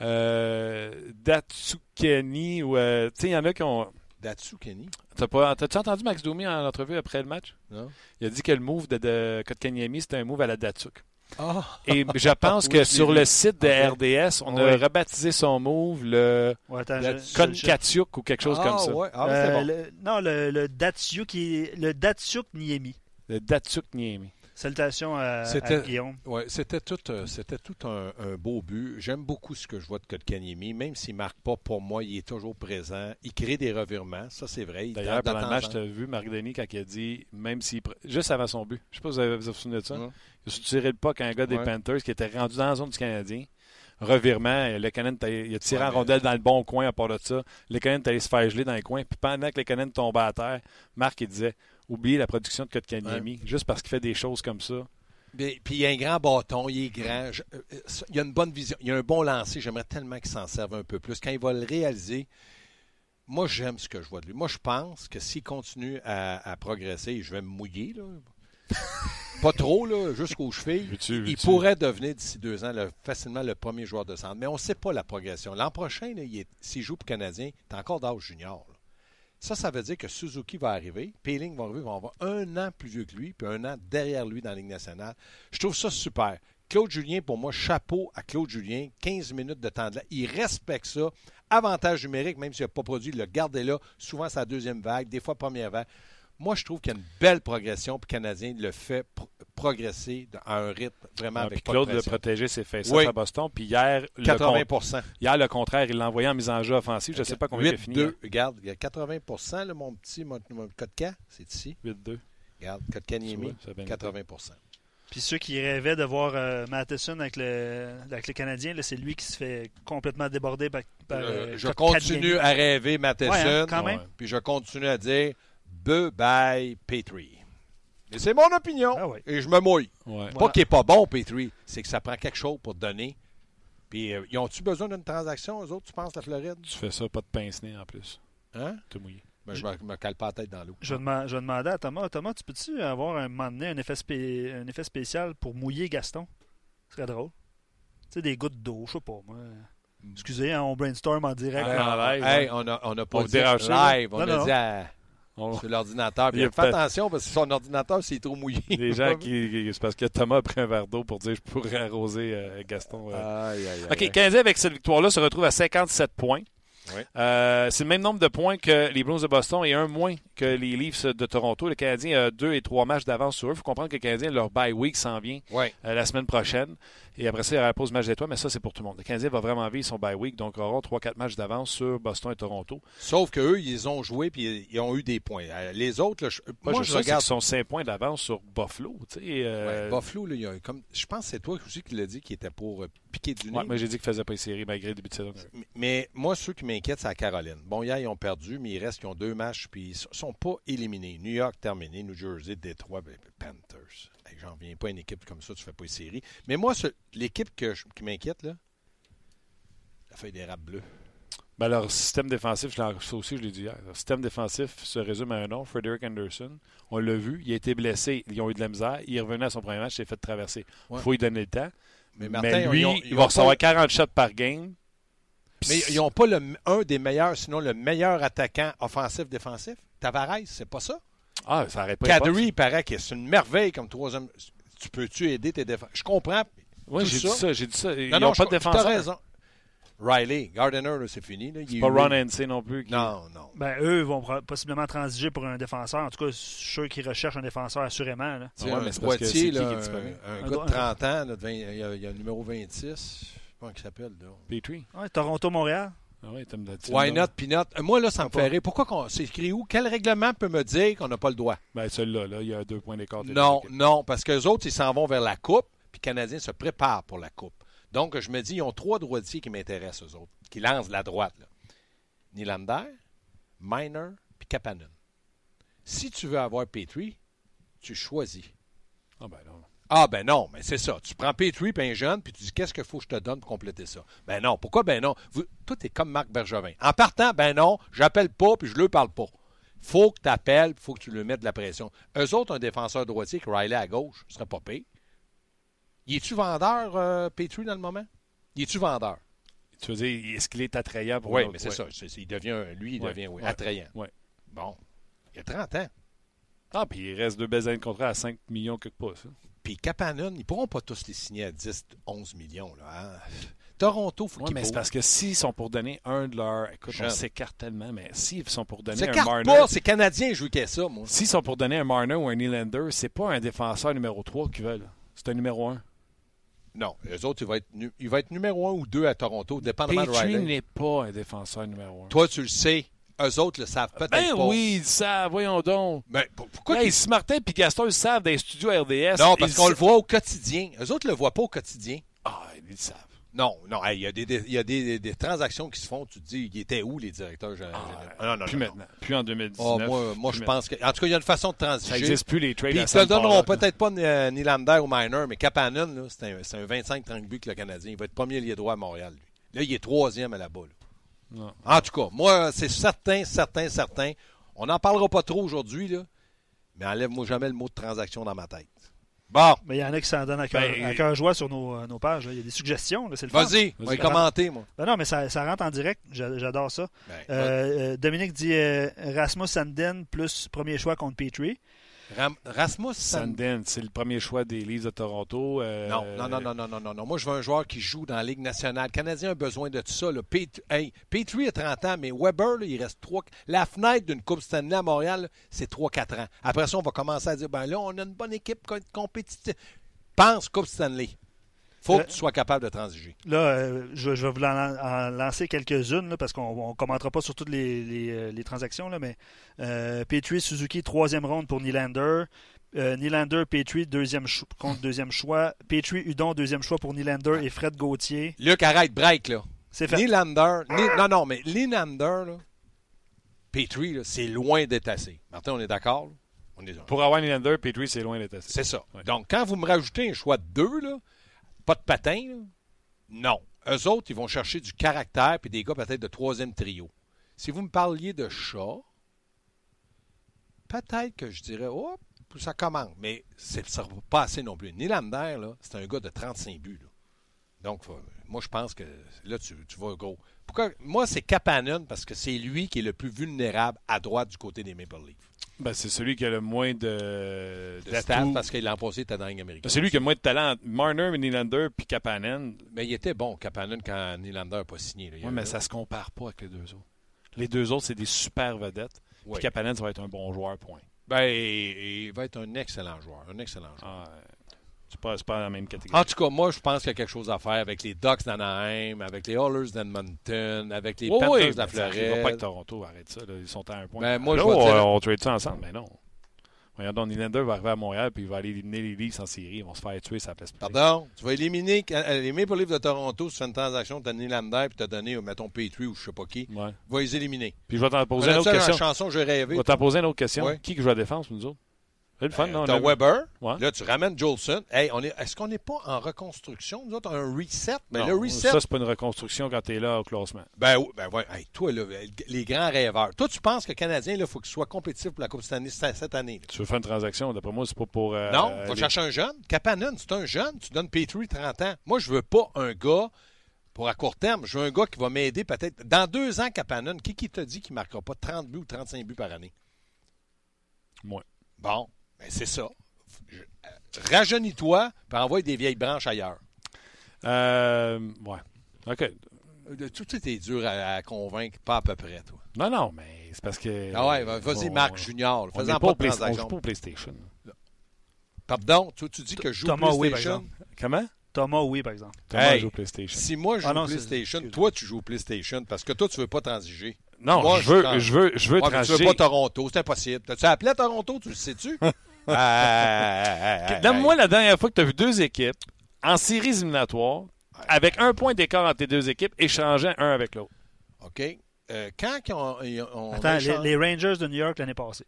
euh, Datsukeni ou euh, tu sais, il y en a qui ont. Datsu Kenny? T'as pas, t'as-tu entendu Max Domi en entrevue après le match? Non. Il a dit que le move de, de Kotkaniemi, c'était un move à la Datsuk. Ah! Et je pense Oui, que sur le site de Ok. RDS, on a rebaptisé son move le Ouais, attends, La- je- je- Konkatiuk ou quelque chose Ah, comme ça. ouais. Ah, Euh, c'est bon. le- non, le, le Datsuk le Datsuk Niemi. Le Datsuk Niemi. Salutations à, à C'était- Guillaume. Ouais, c'était tout, euh, c'était tout un, un beau but. J'aime beaucoup ce que je vois de Kotkaniemi. Même s'il ne marque pas pour moi, il est toujours présent. Il crée des revirements. Ça, c'est vrai. Il D'ailleurs, pendant le match, tu as vu Marc Denis quand il a dit, même s'il. pr- Juste avant son but. Je sais pas si vous avez vous vous souvenez de ça. Il a tiré le pas qu'un gars des Ouais. Panthers qui était rendu dans la zone du Canadien. Revirement, et le Canadien, il a tiré Ouais, en rondelle dans le bon coin à part de ça. Le Canadien est allé se faire geler dans les coins. Puis pendant que le Canadien tombait à terre, Marc, il disait Oubliez la production de Kotkaniemi, juste parce qu'il fait des choses comme ça. Mais- Puis il a un grand bâton, il est grand. Je- euh, il a une bonne vision, il a un bon lancer. J'aimerais tellement qu'il s'en serve un peu plus. Quand il va le réaliser, moi j'aime ce que je vois de lui. Moi je pense que s'il continue à, à progresser, je vais me mouiller, là. pas trop, là, jusqu'aux chevilles, Veux-tu- il pourrait devenir d'ici deux ans le- facilement le premier joueur de centre. Mais on ne sait pas la progression. L'an prochain, là, il est- s'il joue pour Canadien, il est encore d'âge junior. Ça, ça veut dire que Suzuki va arriver, Peeling va arriver, va avoir un an plus vieux que lui, puis un an derrière lui dans la Ligue nationale. Je trouve ça super. Claude Julien, pour moi, chapeau à Claude Julien. 15 minutes de temps de là. Il respecte ça. Avantage numérique, même s'il n'a pas produit, il l'a gardé là. Souvent, la deuxième vague, des fois première vague. Moi, je trouve qu'il y a une belle progression, puis le Canadien le fait pro- progresser à un rythme vraiment Ah, avec puis pas de Claude veut pression. protéger ses faces Oui. à Boston. Puis hier, le, 80 con- hier, le contraire, il l'a envoyé en mise en jeu offensive. Je ne sais pas combien il a fini. 8-2. Regarde, il y a 80 là, mon petit mon, mon c'est ici. 8-2. Regarde, code K Tu vois, Niemi, ça a bien été. 80% Puis ceux qui rêvaient de voir euh, Matheson avec le, avec le Canadien, c'est lui qui se fait complètement déborder par. par, Euh, euh, je Kotkaniemi. continue à rêver Matheson, Ouais, hein, quand même. puis je continue à dire bye Petrie. Et c'est mon opinion, Ah et je me mouille. Ouais. Pas qu'il n'est pas bon, Petrie, c'est que ça prend quelque chose pour te donner. Puis, euh, ils ont-tu besoin d'une transaction, eux autres, tu penses, la Floride? Tu fais ça, pas de pince-nez en plus. Hein? Tout mouillé. Ben, je me, me cale pas la tête dans l'eau. Je vais, dema- je demander à Thomas Thomas, tu peux-tu avoir un moment donné un effet, spé- un effet spécial pour mouiller Gaston? Ce serait drôle. Tu sais, des gouttes d'eau, je sais pas, moi. Excusez, hein, on brainstorm en direct. En live, Hey, ouais. on a, on a pas On dit live, on Non, a non, dit à- On- sur l'ordinateur. Fais attention, parce que son ordinateur, s'il est trop mouillé. Les gens qui. C'est parce que Thomas a pris un verre d'eau pour dire je pourrais arroser euh, Gaston. euh. Aïe, aïe, aïe, OK. Canadien avec cette victoire-là se retrouve à 57 points. Euh, c'est le même nombre de points que les Blues de Boston et un moins que les Leafs de Toronto. Le Canadien a deux et trois matchs d'avance sur eux. Il faut comprendre que le Canadien, leur bye week s'en vient euh, la semaine prochaine. Et après ça, il y aura la pause match d'étoiles, mais ça, c'est pour tout le monde. Le Canadien va vraiment vivre son bye week, donc ils auront 3-4 matchs d'avance sur Boston et Toronto. Sauf qu'eux, ils ont joué puis ils ont eu des points. Euh, Les autres, là, je- Moi, moi, je, regarde. qu'ils sont 5 points d'avance sur Buffalo. euh, Ouais, Buffalo, là, il y a comme, je pense que c'est toi aussi qui l'as dit qui était pour euh, piquer du nez. ouais, moi, j'ai dit qu'ils ne faisaient pas les séries malgré le début de saison. Mais- Mais moi, ceux qui m'inquiètent, c'est la Caroline. Bon, hier, ils ont perdu, mais il reste qu'ils ont deux matchs, puis ils ne sont pas éliminés. New York terminé, New Jersey, Détroit, ben, Panthers. Hey, J'en viens pas à une équipe comme ça, tu fais pas les séries. Mais moi, l'équipe qui m'inquiète, là, la feuille d'érable bleue. Ben, leur système défensif, je ça aussi, je l'ai dit hier. Leur système défensif se résume à un nom, Frederick Anderson. On l'a vu, il a été blessé, ils ont eu de la misère. Il est revenu à son premier match, il s'est fait traverser. Il Ouais. faut lui donner le temps. Mais, lui, ils ont- il va recevoir pas- 40 shots par game. Mais ils n'ont pas le, un des meilleurs, sinon le meilleur attaquant offensif-défensif? Tavares, c'est pas ça? Ah, ça arrête pas. Kadri, il paraît que c'est une merveille comme troisième. Tu peux-tu aider tes défenseurs? Je comprends. Oui, j'ai dit ça, j'ai dit ça. Ils Non, n'ont non, pas je- de tu as défenseur. raison. Riley, Gardiner, là, c'est fini. Là. Il est Pas Ron NC non plus. qui- Non, non. Ben, eux vont possiblement transiger pour un défenseur. En tout cas, ceux qui recherchent un défenseur, assurément. là. Ouais, un mais c'est parce que droitier, c'est qui là, qui est un, disponible? un Un gars de 30 ans, là, de 20 il, y a, il y a le numéro 26. Comment il s'appelle? là? Petrie. Ouais, Toronto-Montréal. Ah oui, Why not, Peanut? Euh, Moi, là, ça me Pas. fait rire. Pourquoi qu'on, c'est écrit où? Quel règlement peut me dire qu'on n'a pas le droit? Ben, celui-là, là, il y a deux points d'écart. Non, non, parce qu'eux autres, ils s'en vont vers la Coupe, puis les Canadiens se préparent pour la Coupe. Donc, je me dis, ils ont trois droitiers qui m'intéressent, eux autres, qui lancent la droite. Là. Nylander, Miner, puis Kapanen. Si tu veux avoir Petrie, tu choisis. Ah, ben. Ah ben non, mais c'est ça. Tu prends Petrie puis un jeune, puis tu dis qu'est-ce qu'il faut que je te donne pour compléter ça? Ben non, pourquoi ben non? Vous, tout est comme Marc Bergevin. En partant, ben non, j'appelle pas puis je le parle pas. Faut que tu appelles, faut que tu lui mettes de la pression. Eux autres, un défenseur droitier, que Riley à gauche, ce serait pas pire. Y es-tu vendeur, euh, Petrie, dans le moment? Y es-tu vendeur? Tu veux dire, est-ce qu'il est attrayant pour Oui, mais c'est Ouais. ça. C'est- il devient, lui, il Ouais, devient oui, ouais, attrayant. ouais. Bon. Il a 30 ans. Ah, puis il reste deux belles années de contrat à 5 millions quelque ça. Puis Kapanen, ils pourront pas tous les signer à 10, 11 millions. Là, hein. Toronto, faut Oui, qu'ils mais c'est parce que s'ils sont pour donner un de leurs. Écoute, Jeune. on s'écarte tellement, mais s'ils sont pour donner un Marner. pas, c'est Canadien, y ait ça, moi. S'ils sont pour donner un Marner ou un Nylander, c'est pas un défenseur numéro 3 qu'ils veulent. C'est un numéro 1. Non, eux autres, il va être, nu- il va être numéro un ou deux à Toronto, dépendamment de Petrie Riley. n'est pas un défenseur numéro 1. Toi, tu le sais. Eux autres le savent peut-être Ben pas. oui, ça, voyons donc. Ben, p- pourquoi Hey, qu'ils- si Martin et Gaston le savent les studios RDS. Non, parce ils qu'on le voit au quotidien. Eux autres le voient pas au quotidien. Ah, ils le savent. Non, non, hey, il y a, des, des- y a des, des- des transactions qui se font. Tu te dis, ils étaient où, les directeurs généraux? Ah, non, non, plus non, maintenant. Plus en 2019. non. Ah, moi, moi je pense que. En tout cas, il y a une façon de Ça transiger. n'existe plus les trades. Puis ils te donneront peut-être pas euh, Nylander ou Miner, mais Kapanen, c'est un, un 25-30 buts que le Canadien. Il va être premier lié droit à Montréal, lui. Là, il est troisième à la balle. Non. En tout cas, moi, c'est certain, certain, certain. On n'en parlera pas trop aujourd'hui, là, mais enlève-moi jamais le mot de transaction dans ma tête. Bon, Mais il y en a qui s'en donnent à cœur Ben, joie sur nos, euh, nos pages. là. Il y a des suggestions, là, c'est le fun. vas-y, on va y Vas-y. commenter, moi. Ben non, mais ça, ça rentre en direct. J'a- J'adore ça. Ben, Euh, euh, Dominique dit euh, Rasmus Sandin plus premier choix contre Petrie. Ram- Rasmus? Sand- Sandin, c'est le premier choix des Leafs de Toronto. euh, Non, non, non, non, non, non, non. Moi, je veux un joueur qui joue dans la Ligue nationale. Le Canadien a besoin de tout ça. Là. Pet- hey, Petrie a 30 ans, mais Weber, là, il reste 3... La fenêtre d'une Coupe Stanley à Montréal, c'est 3-4 ans. Après ça, on va commencer à dire, ben là, on a une bonne équipe co- compétitive. Pense Coupe Stanley. Faut Euh, que tu sois capable de transiger. Là, euh, je, je vais vous en, en lancer quelques-unes là, parce qu'on ne commentera pas sur toutes les, les, euh, les transactions, là, mais euh, Petrie, Suzuki, troisième ronde pour Nylander. Euh, Nylander, Petrie, deuxième contre deuxième choix. Petrie, Udon, deuxième choix pour Nylander et Fred Gauthier. Luc, arrête, break, là. C'est fait. Nylander, Ny- non, non, mais Nylander, là, Petrie, là, c'est loin d'être assez. Martin, on est d'accord? là? On est Pour avoir Nylander, Petrie, c'est loin d'être assez. C'est ça. Ouais. Donc, quand vous me rajoutez un choix de deux, là, pas de patin, non. Eux autres, ils vont chercher du caractère puis des gars peut-être de troisième trio. Si vous me parliez de chat, peut-être que je dirais, oh, ça commence. Mais ça va pas assez non plus. Nylander, là, c'est un gars de 35 buts. là. Donc, moi, je pense que là, tu, tu vas gros. Pourquoi? Moi, c'est Kapanen parce que c'est lui qui est le plus vulnérable à droite du côté des Maple Leafs. Ben, c'est celui qui a le moins de, De stats parce qu'il l'an passé, était dans la américaine. Ben, c'est lui qui a le moins de talent. Marner, Nylander, puis Kapanen. Mais il était bon, Kapanen, quand Nylander n'a pas signé. là. Oui, mais ça se compare pas avec les deux autres. Les deux autres, c'est des super vedettes. Puis Kapanen, ça va être un bon joueur, point. Ben, il va être un excellent joueur. Un excellent joueur. Ah, c'est pas, pas la même catégorie. En tout cas, moi, je pense qu'il y a quelque chose à faire avec les Ducks d'Anaheim, avec les Oilers d'Edmonton, avec les Oui, Panthers oui, de la Floride. pas avec Toronto, arrête ça. là. Ils sont à un point. Ben, moi, je Là, vais on, dire- on trade ça ensemble, mais non. Regardons, Nylander va arriver à Montréal, puis il va aller éliminer les Leafs en série. Ils vont se faire tuer sa place. Pardon? Tu vas éliminer euh, les Maple Leafs de Toronto si tu fais une transaction, tu as Nylander puis tu as donné, mettons, Petrie ou je sais pas qui. Ouais. Va les éliminer. Puis je vais t'en poser une autre la question. chanson Je rêvé. vais t'en poser une autre question. Ouais. Qui joue à la défense, nous autres? C'est le fun, Euh, non? T'as Weber. Ouais. Là, tu ramènes Jolson. Hey, on est, est-ce qu'on n'est pas en reconstruction, nous autres, un reset? Non, le reset, Ça, c'est pas une reconstruction quand tu es là au classement. Ben, oui, ben ouais. Hey, toi, là, les grands rêveurs. Toi, tu penses que le Canadien, il faut qu'il soit compétitif pour la Coupe Stanley cette cette année. là? Tu veux faire une transaction, d'après moi, c'est pas pour. euh, non, euh, va les- chercher un jeune. Kapanen, c'est un jeune. Tu donnes Petrie 30 ans. Moi, je veux pas un gars pour à court terme. Je veux un gars qui va m'aider peut-être. Dans deux ans, Kapanen, qui, qui t'a dit qu'il ne marquera pas 30 buts ou 35 buts par année? Moi. Bon, ben c'est ça. Je- euh, Rajeunis-toi, puis envoie des vieilles branches ailleurs. Euh, ouais. OK. Euh, Tout est dur à, à convaincre, pas à peu près, toi. Non, non, mais c'est parce que. Ah ouais, vas-y, Marc Junior. N'est pas, pas, au de Play- on transaction. joue pas au PlayStation. Pardon, toi, tu dis que je joue Thomas, au oui, par PlayStation? exemple. Comment? Thomas, oui, par exemple. Thomas Hey, joue au PlayStation. Si moi je joue Ah non, PlayStation, toi tu joues au PlayStation parce que toi tu veux pas transiger. Non, Moi, je je veux, je veux, je veux Ouais, mais tu transiger. veux pas Toronto, c'est impossible. T'as-tu appelé à Toronto, tu le sais-tu? Ah, ah, ah, Donne-moi la dernière fois que tu as vu deux équipes en séries éliminatoires avec un point d'écart entre tes deux équipes échangeant un avec l'autre. OK. Euh, quand ils ont, ils ont Attends, les, les Rangers de New York l'année passée.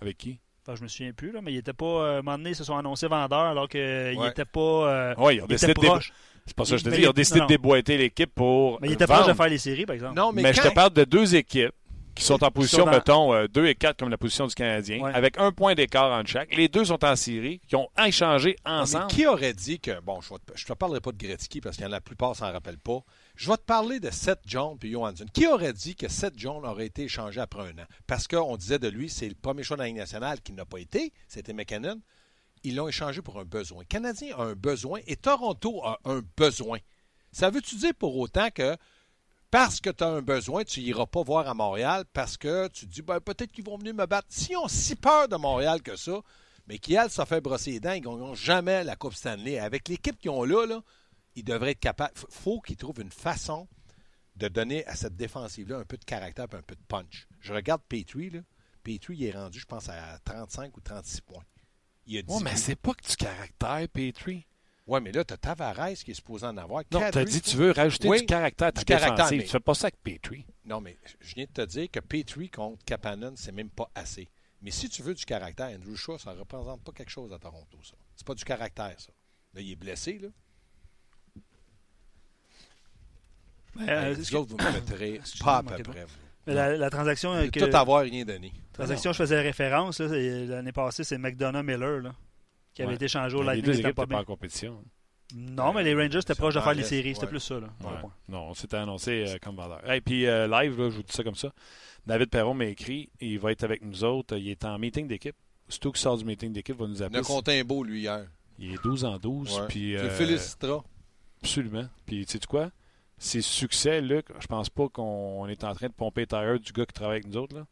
Avec qui? Enfin, je me souviens plus, là, mais ils étaient pas. euh, à un moment donné, ils se sont annoncés vendeurs alors qu'ils Ouais. n'étaient pas. euh, Oui, ils ont décidé étaient de, c'est pas ça que je te dis. Ils ont les- décidé non, de déboîter l'équipe pour. Mais ils étaient proches de faire les séries, par exemple. Non, mais, Mais, je te parle de deux équipes qui sont en position, dans- mettons, 2 et 4 comme la position du Canadien, Ouais. avec un point d'écart entre chaque. Les deux sont en série, qui ont échangé Mais ensemble. qui aurait dit que. Bon, je ne te, te parlerai pas de Gretzky parce qu'il y en a la plupart s'en rappellent pas. Je vais te parler de Seth Jones puis Johansson. Qui aurait dit que Seth Jones aurait été échangé après un an? Parce qu'on disait de lui, c'est le premier choix de la Ligue nationale qui n'a pas été. C'était McKinnon. Ils l'ont échangé pour un besoin. Le Canadien a un besoin et Toronto a un besoin. Ça veut-tu dire pour autant que parce que tu as un besoin, tu n'iras pas voir à Montréal parce que tu te dis ben, peut-être qu'ils vont venir me battre. S'ils ont si peur de Montréal que ça, mais qui a ça fait brosser les dents, ils gagneront jamais la Coupe Stanley. Avec l'équipe qu'ils ont là, là ils devraient être capables. Il faut qu'ils trouvent une façon de donner à cette défensive-là un peu de caractère et un peu de punch. Je regarde Petrie, là. Petrie, il est rendu, je pense, à 35 ou 36 points. Il a 10 Ouais, mais c'est pas que du caractère, Petrie. Ouais, mais là, tu as Tavares qui est supposé en avoir. Non, Kadri, t'as dit tu veux rajouter Oui, du caractère à ta du caractère, défensive. mais- Tu fais pas ça avec Petrie. Non, mais je viens de te dire que Petrie contre Kapanen, c'est même pas assez. Mais si tu veux du caractère, Andrew Shaw, ça ne représente pas quelque chose à Toronto, ça. C'est pas du caractère, ça. Là, il est blessé, là. Mais, Hey, euh, vous que- me mettrez pas à peu près. vous. mais la, la transaction euh, que, tout avoir, rien donné. transaction je faisais référence l'année passée, c'est McDonough Miller là, qui avait Ouais. été changé au Mais les Lightning. deux c'était équipes pas n'étaient pas bien. en compétition. Non, mais les Rangers étaient proches de faire les séries. C'était plus ça. Là, Ouais. Ouais, point. Non, on s'était annoncé euh, comme vendeur. Et puis euh, live, là, je vous dis ça comme ça. David Perron m'a écrit, il va être avec nous autres. Il est en meeting d'équipe surtout qui sort du meeting d'équipe, va nous Il appeler. a compté un beau, lui, hier. Il est 12 en 12. Ouais. Puis, Tu le euh, féliciteras. Absolument. Puis, tu sais quoi? Ses succès, Luc, je pense pas qu'on est en train de pomper Tire du gars qui travaille avec nous autres, là.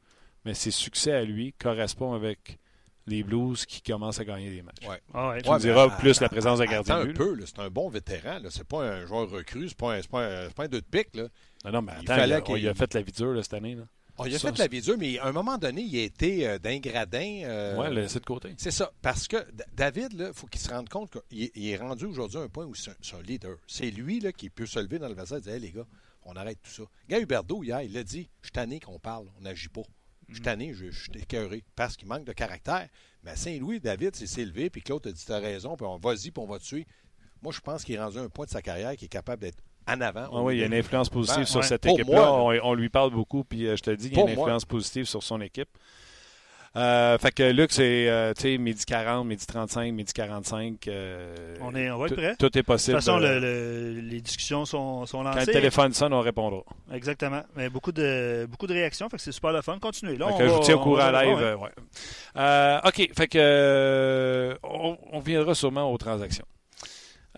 mais ses succès à lui correspondent avec les Blues qui commencent à gagner des matchs. Ouais. Ah ouais. Tu Ouais, me diras plus la présence d'un gardien Attends de un but. peu, là, c'est un bon vétéran. là. C'est pas un joueur recru, c'est pas un, c'est pas un, c'est pas un deux de pique. Là. Non, non, mais Il attends, fallait il, a, qu'il- il a fait la vie dure là, cette année. Là. Oh, il a Ça, fait la vie dure, mais à un moment donné, il a été euh, d'un gradin. euh, Ouais, laissé de côté. C'est ça. Parce que David, il faut qu'il se rende compte qu'il est- rendu aujourd'hui à un point où c'est un, un leader. C'est lui là, qui peut se lever dans le vestiaire et dire Hey, les gars, on arrête tout ça. Gars Huberdeau, hier, il a dit Je suis tanné qu'on parle, on n'agit pas. Je suis tanné, je, suis écœuré. Parce qu'il manque de caractère. Mais Saint-Louis, David s'est s'est levé, puis Claude a dit T'as raison, puis on vas-y, puis on va te tuer. Moi, je pense qu'il est rendu un point de sa carrière qui est capable d'être en avant. Ah oui, il y a une influence positive Ben, sur ouais. cette équipe-là. On, on lui parle beaucoup, puis euh, je te dis, il y a une moi. influence positive sur son équipe. Euh, fait que Luc, c'est euh, tu sais, midi 40, midi 35, midi 45. euh, On, est, on va être prêt. Tout est De possible. toute façon, euh, le- le- les discussions sont, sont quand lancées. le téléphone sonne, on répondra. Exactement. Mais beaucoup de, beaucoup de réactions, fait que c'est super le fun. Continuez. Là, Fait on que je va- vous tiens au courant live. ouais. euh, ouais. OK, fait que on, on viendra sûrement aux transactions.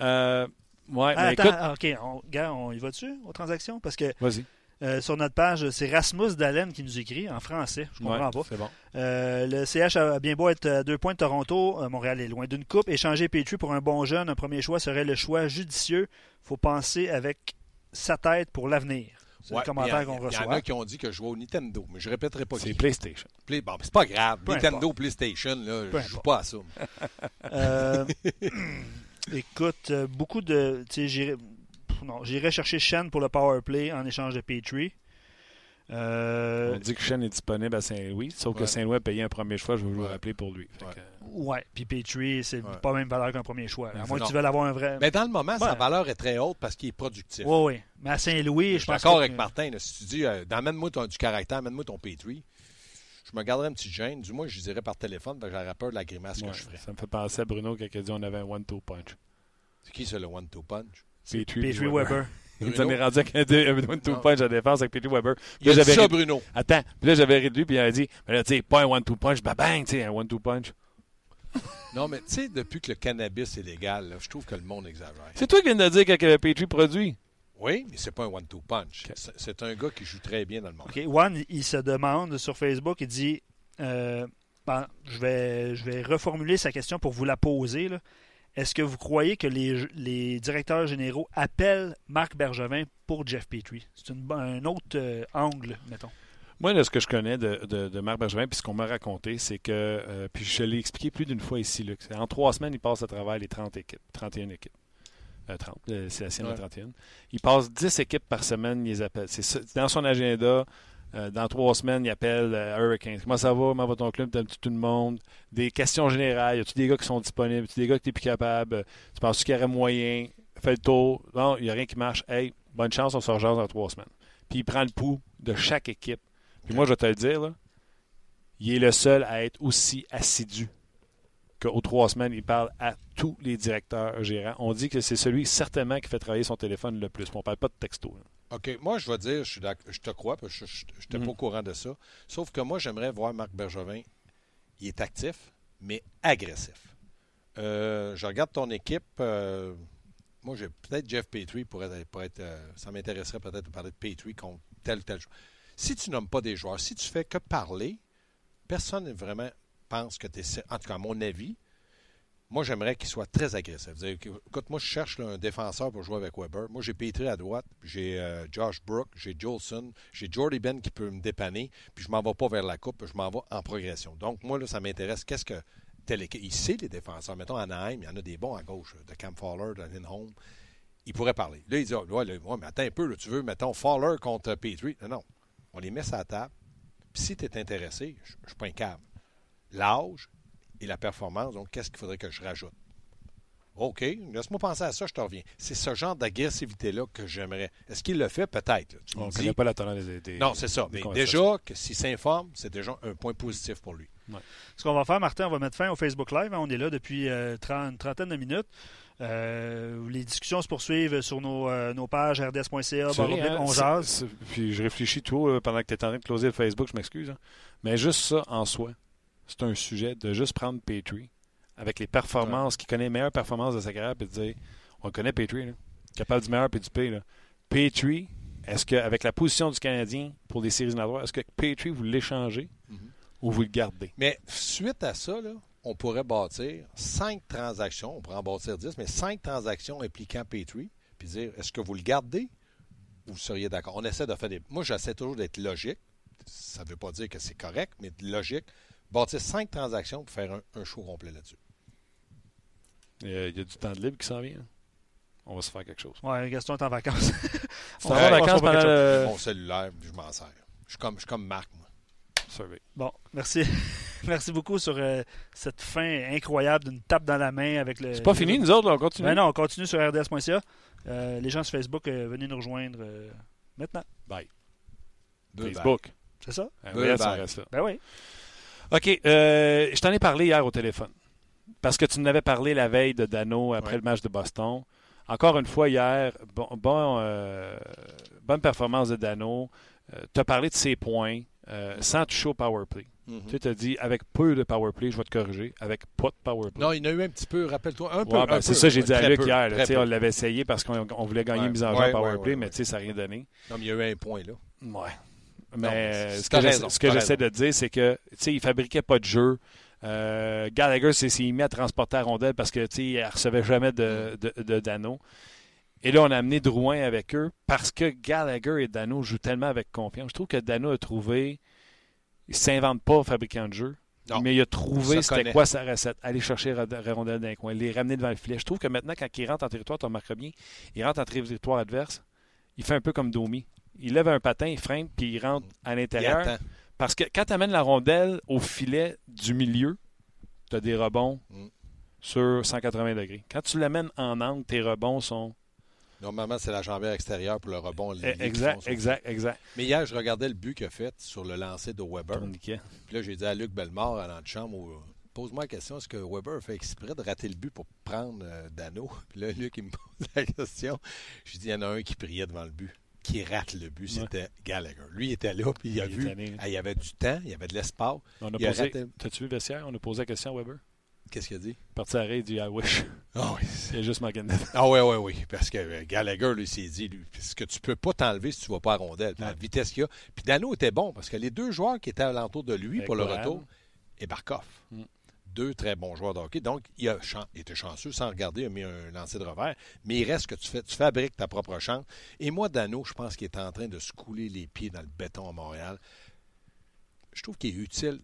Ouais, Ah, mais attends, écoute, ah, OK. On, gars, on y va dessus, aux transactions? Parce que vas-y. Euh, sur notre page, c'est Rasmus Dallen qui nous écrit en français. Je comprends Ouais, pas. C'est bon. Euh, le CH a bien beau être à deux points de Toronto. euh, Montréal est loin d'une coupe. Échanger Petrie pour un bon jeune, un premier choix serait le choix judicieux. faut penser avec sa tête pour l'avenir. C'est Ouais, le commentaire il y qu'on a- Il y en reçoit. a qui ont dit que je jouais au Nintendo, mais je répéterai pas C'est qui. PlayStation. Play- Bon, c'est pas grave. Peu Nintendo, importe. PlayStation, là, Peu je joue pas à ça. Euh, écoute, euh, beaucoup de. Non, j'irais chercher Shen pour le power play en échange de Petrie. Euh, On dit que Shen est disponible à Saint-Louis, sauf que. Saint-Louis a payé un premier choix, je vais vous Ouais. rappeler pour lui. Que, ouais, puis Petrie, c'est Ouais. pas même valeur qu'un premier choix. À moins que tu veuilles avoir un vrai. Mais dans le moment, sa valeur est très haute parce qu'il est productif. Oui, oui. Mais à Saint-Louis, je je suis pense d'accord que- avec Martin. là, si tu dis, euh, amène-moi ton- du caractère, amène-moi ton Petrie, je me garderais une petite gêne. Du moins, je dirais par téléphone, parce que j'aurais peur de la grimace ouais, que je ferais. ça me fait penser à Bruno qui a dit on avait un one-two punch. C'est qui, ça, le one-two punch? Petrie, Petrie Weber. Il est rendu avec un deux- un one-two Non. punch à défense avec Petrie Weber. Il a Là, dit ça, Bruno. Attends, puis là j'avais réduit, puis il a dit, mais là, tu sais, pas un one-two punch, bah bang, tu sais, un one-two punch. Non, mais tu sais, depuis que le cannabis est légal, là, je trouve que le monde exagère. C'est toi qui viens de dire que Petrie produit. Oui, mais c'est pas un one-two punch. C'est un gars qui joue très bien dans le monde. OK. One, il se demande sur Facebook, il dit euh, ben, je, vais, je vais reformuler sa question pour vous la poser. là. Est-ce que vous croyez que les, les directeurs généraux appellent Marc Bergevin pour Jeff Petrie? C'est un autre euh, angle, mettons. Moi, là, ce que je connais de, de, de Marc Bergevin, puis ce qu'on m'a raconté, c'est que, euh, puis je l'ai expliqué plus d'une fois ici, Luc, en trois semaines, il passe à travers les 30 équipes, 31 équipes. Euh, 30, euh, c'est la sienne, Ouais. 31. Il passe 10 équipes par semaine, il les appelle. C'est dans son agenda. Euh, dans trois semaines, il appelle euh, Hurricane. Comment ça va? Comment va ton club? T'aimes-tu tout le monde? Des questions générales. Y a-tu des gars qui sont disponibles? Y a-tu des gars que t'es plus capable? Tu penses qu'il y aurait moyen? Fais le tour. Non, il n'y a rien qui marche. Hey, bonne chance, on se rejase dans trois semaines. Puis il prend le pouls de chaque équipe. Puis moi, je vais te le dire, là, il est le seul à être aussi assidu qu'aux trois semaines, il parle à tous les directeurs gérants. On dit que c'est celui certainement qui fait travailler son téléphone le plus. On ne parle pas de texto. là. OK, moi, je vais dire, je, suis je te crois, parce que je n'étais pas au courant de ça. Sauf que moi, j'aimerais voir Marc Bergevin. Il est actif, mais agressif. Euh, je regarde ton équipe. euh, moi, j'ai peut-être Jeff Petrie pour être. pour être, euh, ça m'intéresserait peut-être de parler de Petrie contre tel ou tel joueur. Si tu nommes pas des joueurs, si tu fais que parler, personne ne vraiment pense que tu es. En tout cas, à mon avis, moi, j'aimerais qu'il soit très agressif. Écoute, moi, je cherche un défenseur pour jouer avec Weber. Moi, j'ai Petrie à droite, j'ai euh, Josh Brook, j'ai Jolson, j'ai Jordy Ben qui peut me dépanner, puis je m'en vais pas vers la coupe, je m'en vais en progression. Donc, moi, là, ça m'intéresse. Qu'est-ce que telle. Il sait les défenseurs. Mettons, Anaheim, il y en a des bons à gauche, de Cam Fowler, de Lindholm. Il pourrait parler. Là, il dit, Ah, ouais, mais attends un peu, tu veux, mettons, Fowler contre Petrie. Non, non. On les met sur la table. Puis si tu es intéressé, je ne suis pas un câble. L'âge et la performance, donc qu'est-ce qu'il faudrait que je rajoute? OK, laisse-moi penser à ça, je te reviens. C'est ce genre d'agressivité-là que j'aimerais. Est-ce qu'il le fait? Peut-être. On ne connaît pas la teneur des, des- Non, c'est ça. des Mais déjà, que s'il s'informe, c'est déjà un point positif pour lui. Ce qu'on va faire, Martin, on va mettre fin au Facebook Live. hein. On est là depuis euh, 30 une trentaine de minutes. Euh, les discussions se poursuivent sur nos, euh, nos pages rds.ca, hein, on jase. Puis je réfléchis tout pendant que tu es en train de closer le Facebook, je m'excuse. hein. Mais juste ça en soi. C'est un sujet de juste prendre Petrie avec les performances, qui connaît les meilleures performances de sa carrière, puis de dire on connaît Petrie, là, capable du meilleur puis du pire. Là. Petrie, est-ce qu'avec la position du Canadien pour les séries éliminatoires, est-ce que Petrie, vous l'échangez Mhm. ou vous le gardez? Mais suite à ça, là, on pourrait bâtir cinq transactions, on pourrait en bâtir 10, mais cinq transactions impliquant Petrie, puis dire est-ce que vous le gardez ou vous seriez d'accord? On essaie de faire des. Moi, j'essaie toujours d'être logique. Ça ne veut pas dire que c'est correct, mais logique. Bâtir cinq transactions pour faire un, un show complet là-dessus. Il y, a, il y a du temps de libre qui s'en vient. On va se faire quelque chose. Ouais, Gaston est en vacances. On vas en vacances pendant le Mon cellulaire, je m'en sers. Je suis comme, je suis comme Marc, moi. survey. Bon, merci. merci beaucoup sur euh, cette fin incroyable d'une tape dans la main avec le. C'est pas fini, nous autres, là, on continue. Ben non, on continue sur rds.ca. Euh, les gens sur Facebook, euh, venez nous rejoindre euh, maintenant. Deux Facebook. C'est ça? Deux reste, on reste là. Ben oui. OK. euh, je t'en ai parlé hier au téléphone. Parce que tu nous avais parlé la veille de Dano après Ouais. le match de Boston. Encore une fois, hier, bon, bon, euh, bonne performance de Dano. tu as parlé de ses points euh, sans toucher au power play. Mhm. Tu as dit avec peu de power play, je vais te corriger, avec pas de power play. Non, il y en a eu un petit peu, rappelle-toi, un peu. Ouais, ben, c'est ça, j'ai dit à Luc peu, hier. là, on l'avait essayé parce qu'on on voulait gagner Ouais. une mise en jeu en power play, mais ouais. tu sais, ça n'a rien donné. Non, mais il y a eu un point, là. Ouais. Mais ce que j'essa- raison, ce que t'as j'essaie de dire, c'est que il fabriquait pas de jeu. Euh, Gallagher s'est mis à transporter la rondelle parce que il recevait jamais Mm. de, de, de Dano. Et là, on a amené Drouin avec eux parce que Gallagher et Dano jouent tellement avec confiance. Je trouve que Dano a trouvé. Il s'invente pas fabricant de jeu. Non. Mais il a trouvé c'était quoi sa recette. Aller chercher la rondelle d'un coin, les ramener devant le filet. Je trouve que maintenant, quand il rentre en territoire, tu remarqueras bien, il rentre en territoire adverse, il fait un peu comme Domi. Il lève un patin, il freine, puis il rentre à l'intérieur. Parce que quand tu amènes la rondelle au filet du milieu, tu as des rebonds Mm. sur 180 degrés. Quand tu l'amènes en angle, tes rebonds sont. Normalement, c'est la jambière extérieure pour le rebond. les- les Exact, exact, exact. Mais hier, je regardais le but qu'il a fait sur le lancer de Weber. Puis là, j'ai dit à Luc Bellemare, à l'antichambre, pose-moi la question, est-ce que Weber a fait exprès de rater le but pour prendre euh, Dano? Puis là, Luc, il me pose la question. Je dis, il y en a un qui priait devant le but, qui rate le but, c'était Gallagher. Lui, il était là, puis il a Il vu, ah, il y avait du temps, il y avait de l'espace. On a Il posé. raté- T'as-tu vu vestiaire? On a posé la question à Weber. Qu'est-ce qu'il a dit? Parti à il dit I wish. Ah oui, Il a juste manqué de. Ah oui, oui, oui. Parce que euh, Gallagher, lui, s'est dit, lui, ce que tu peux pas t'enlever si tu vas pas à rondelle. La vitesse qu'il a. Puis Dano était bon parce que les deux joueurs qui étaient alentour de lui Avec pour le retour, et Barkov. Mm. Deux très bons joueurs de hockey. Donc, il, a était chanceux sans regarder, il a mis un lancer de revers. Mais il reste que tu fais, tu fabriques ta propre chance. Et moi, Dano, je pense qu'il est en train de se couler les pieds dans le béton à Montréal. Je trouve qu'il est utile.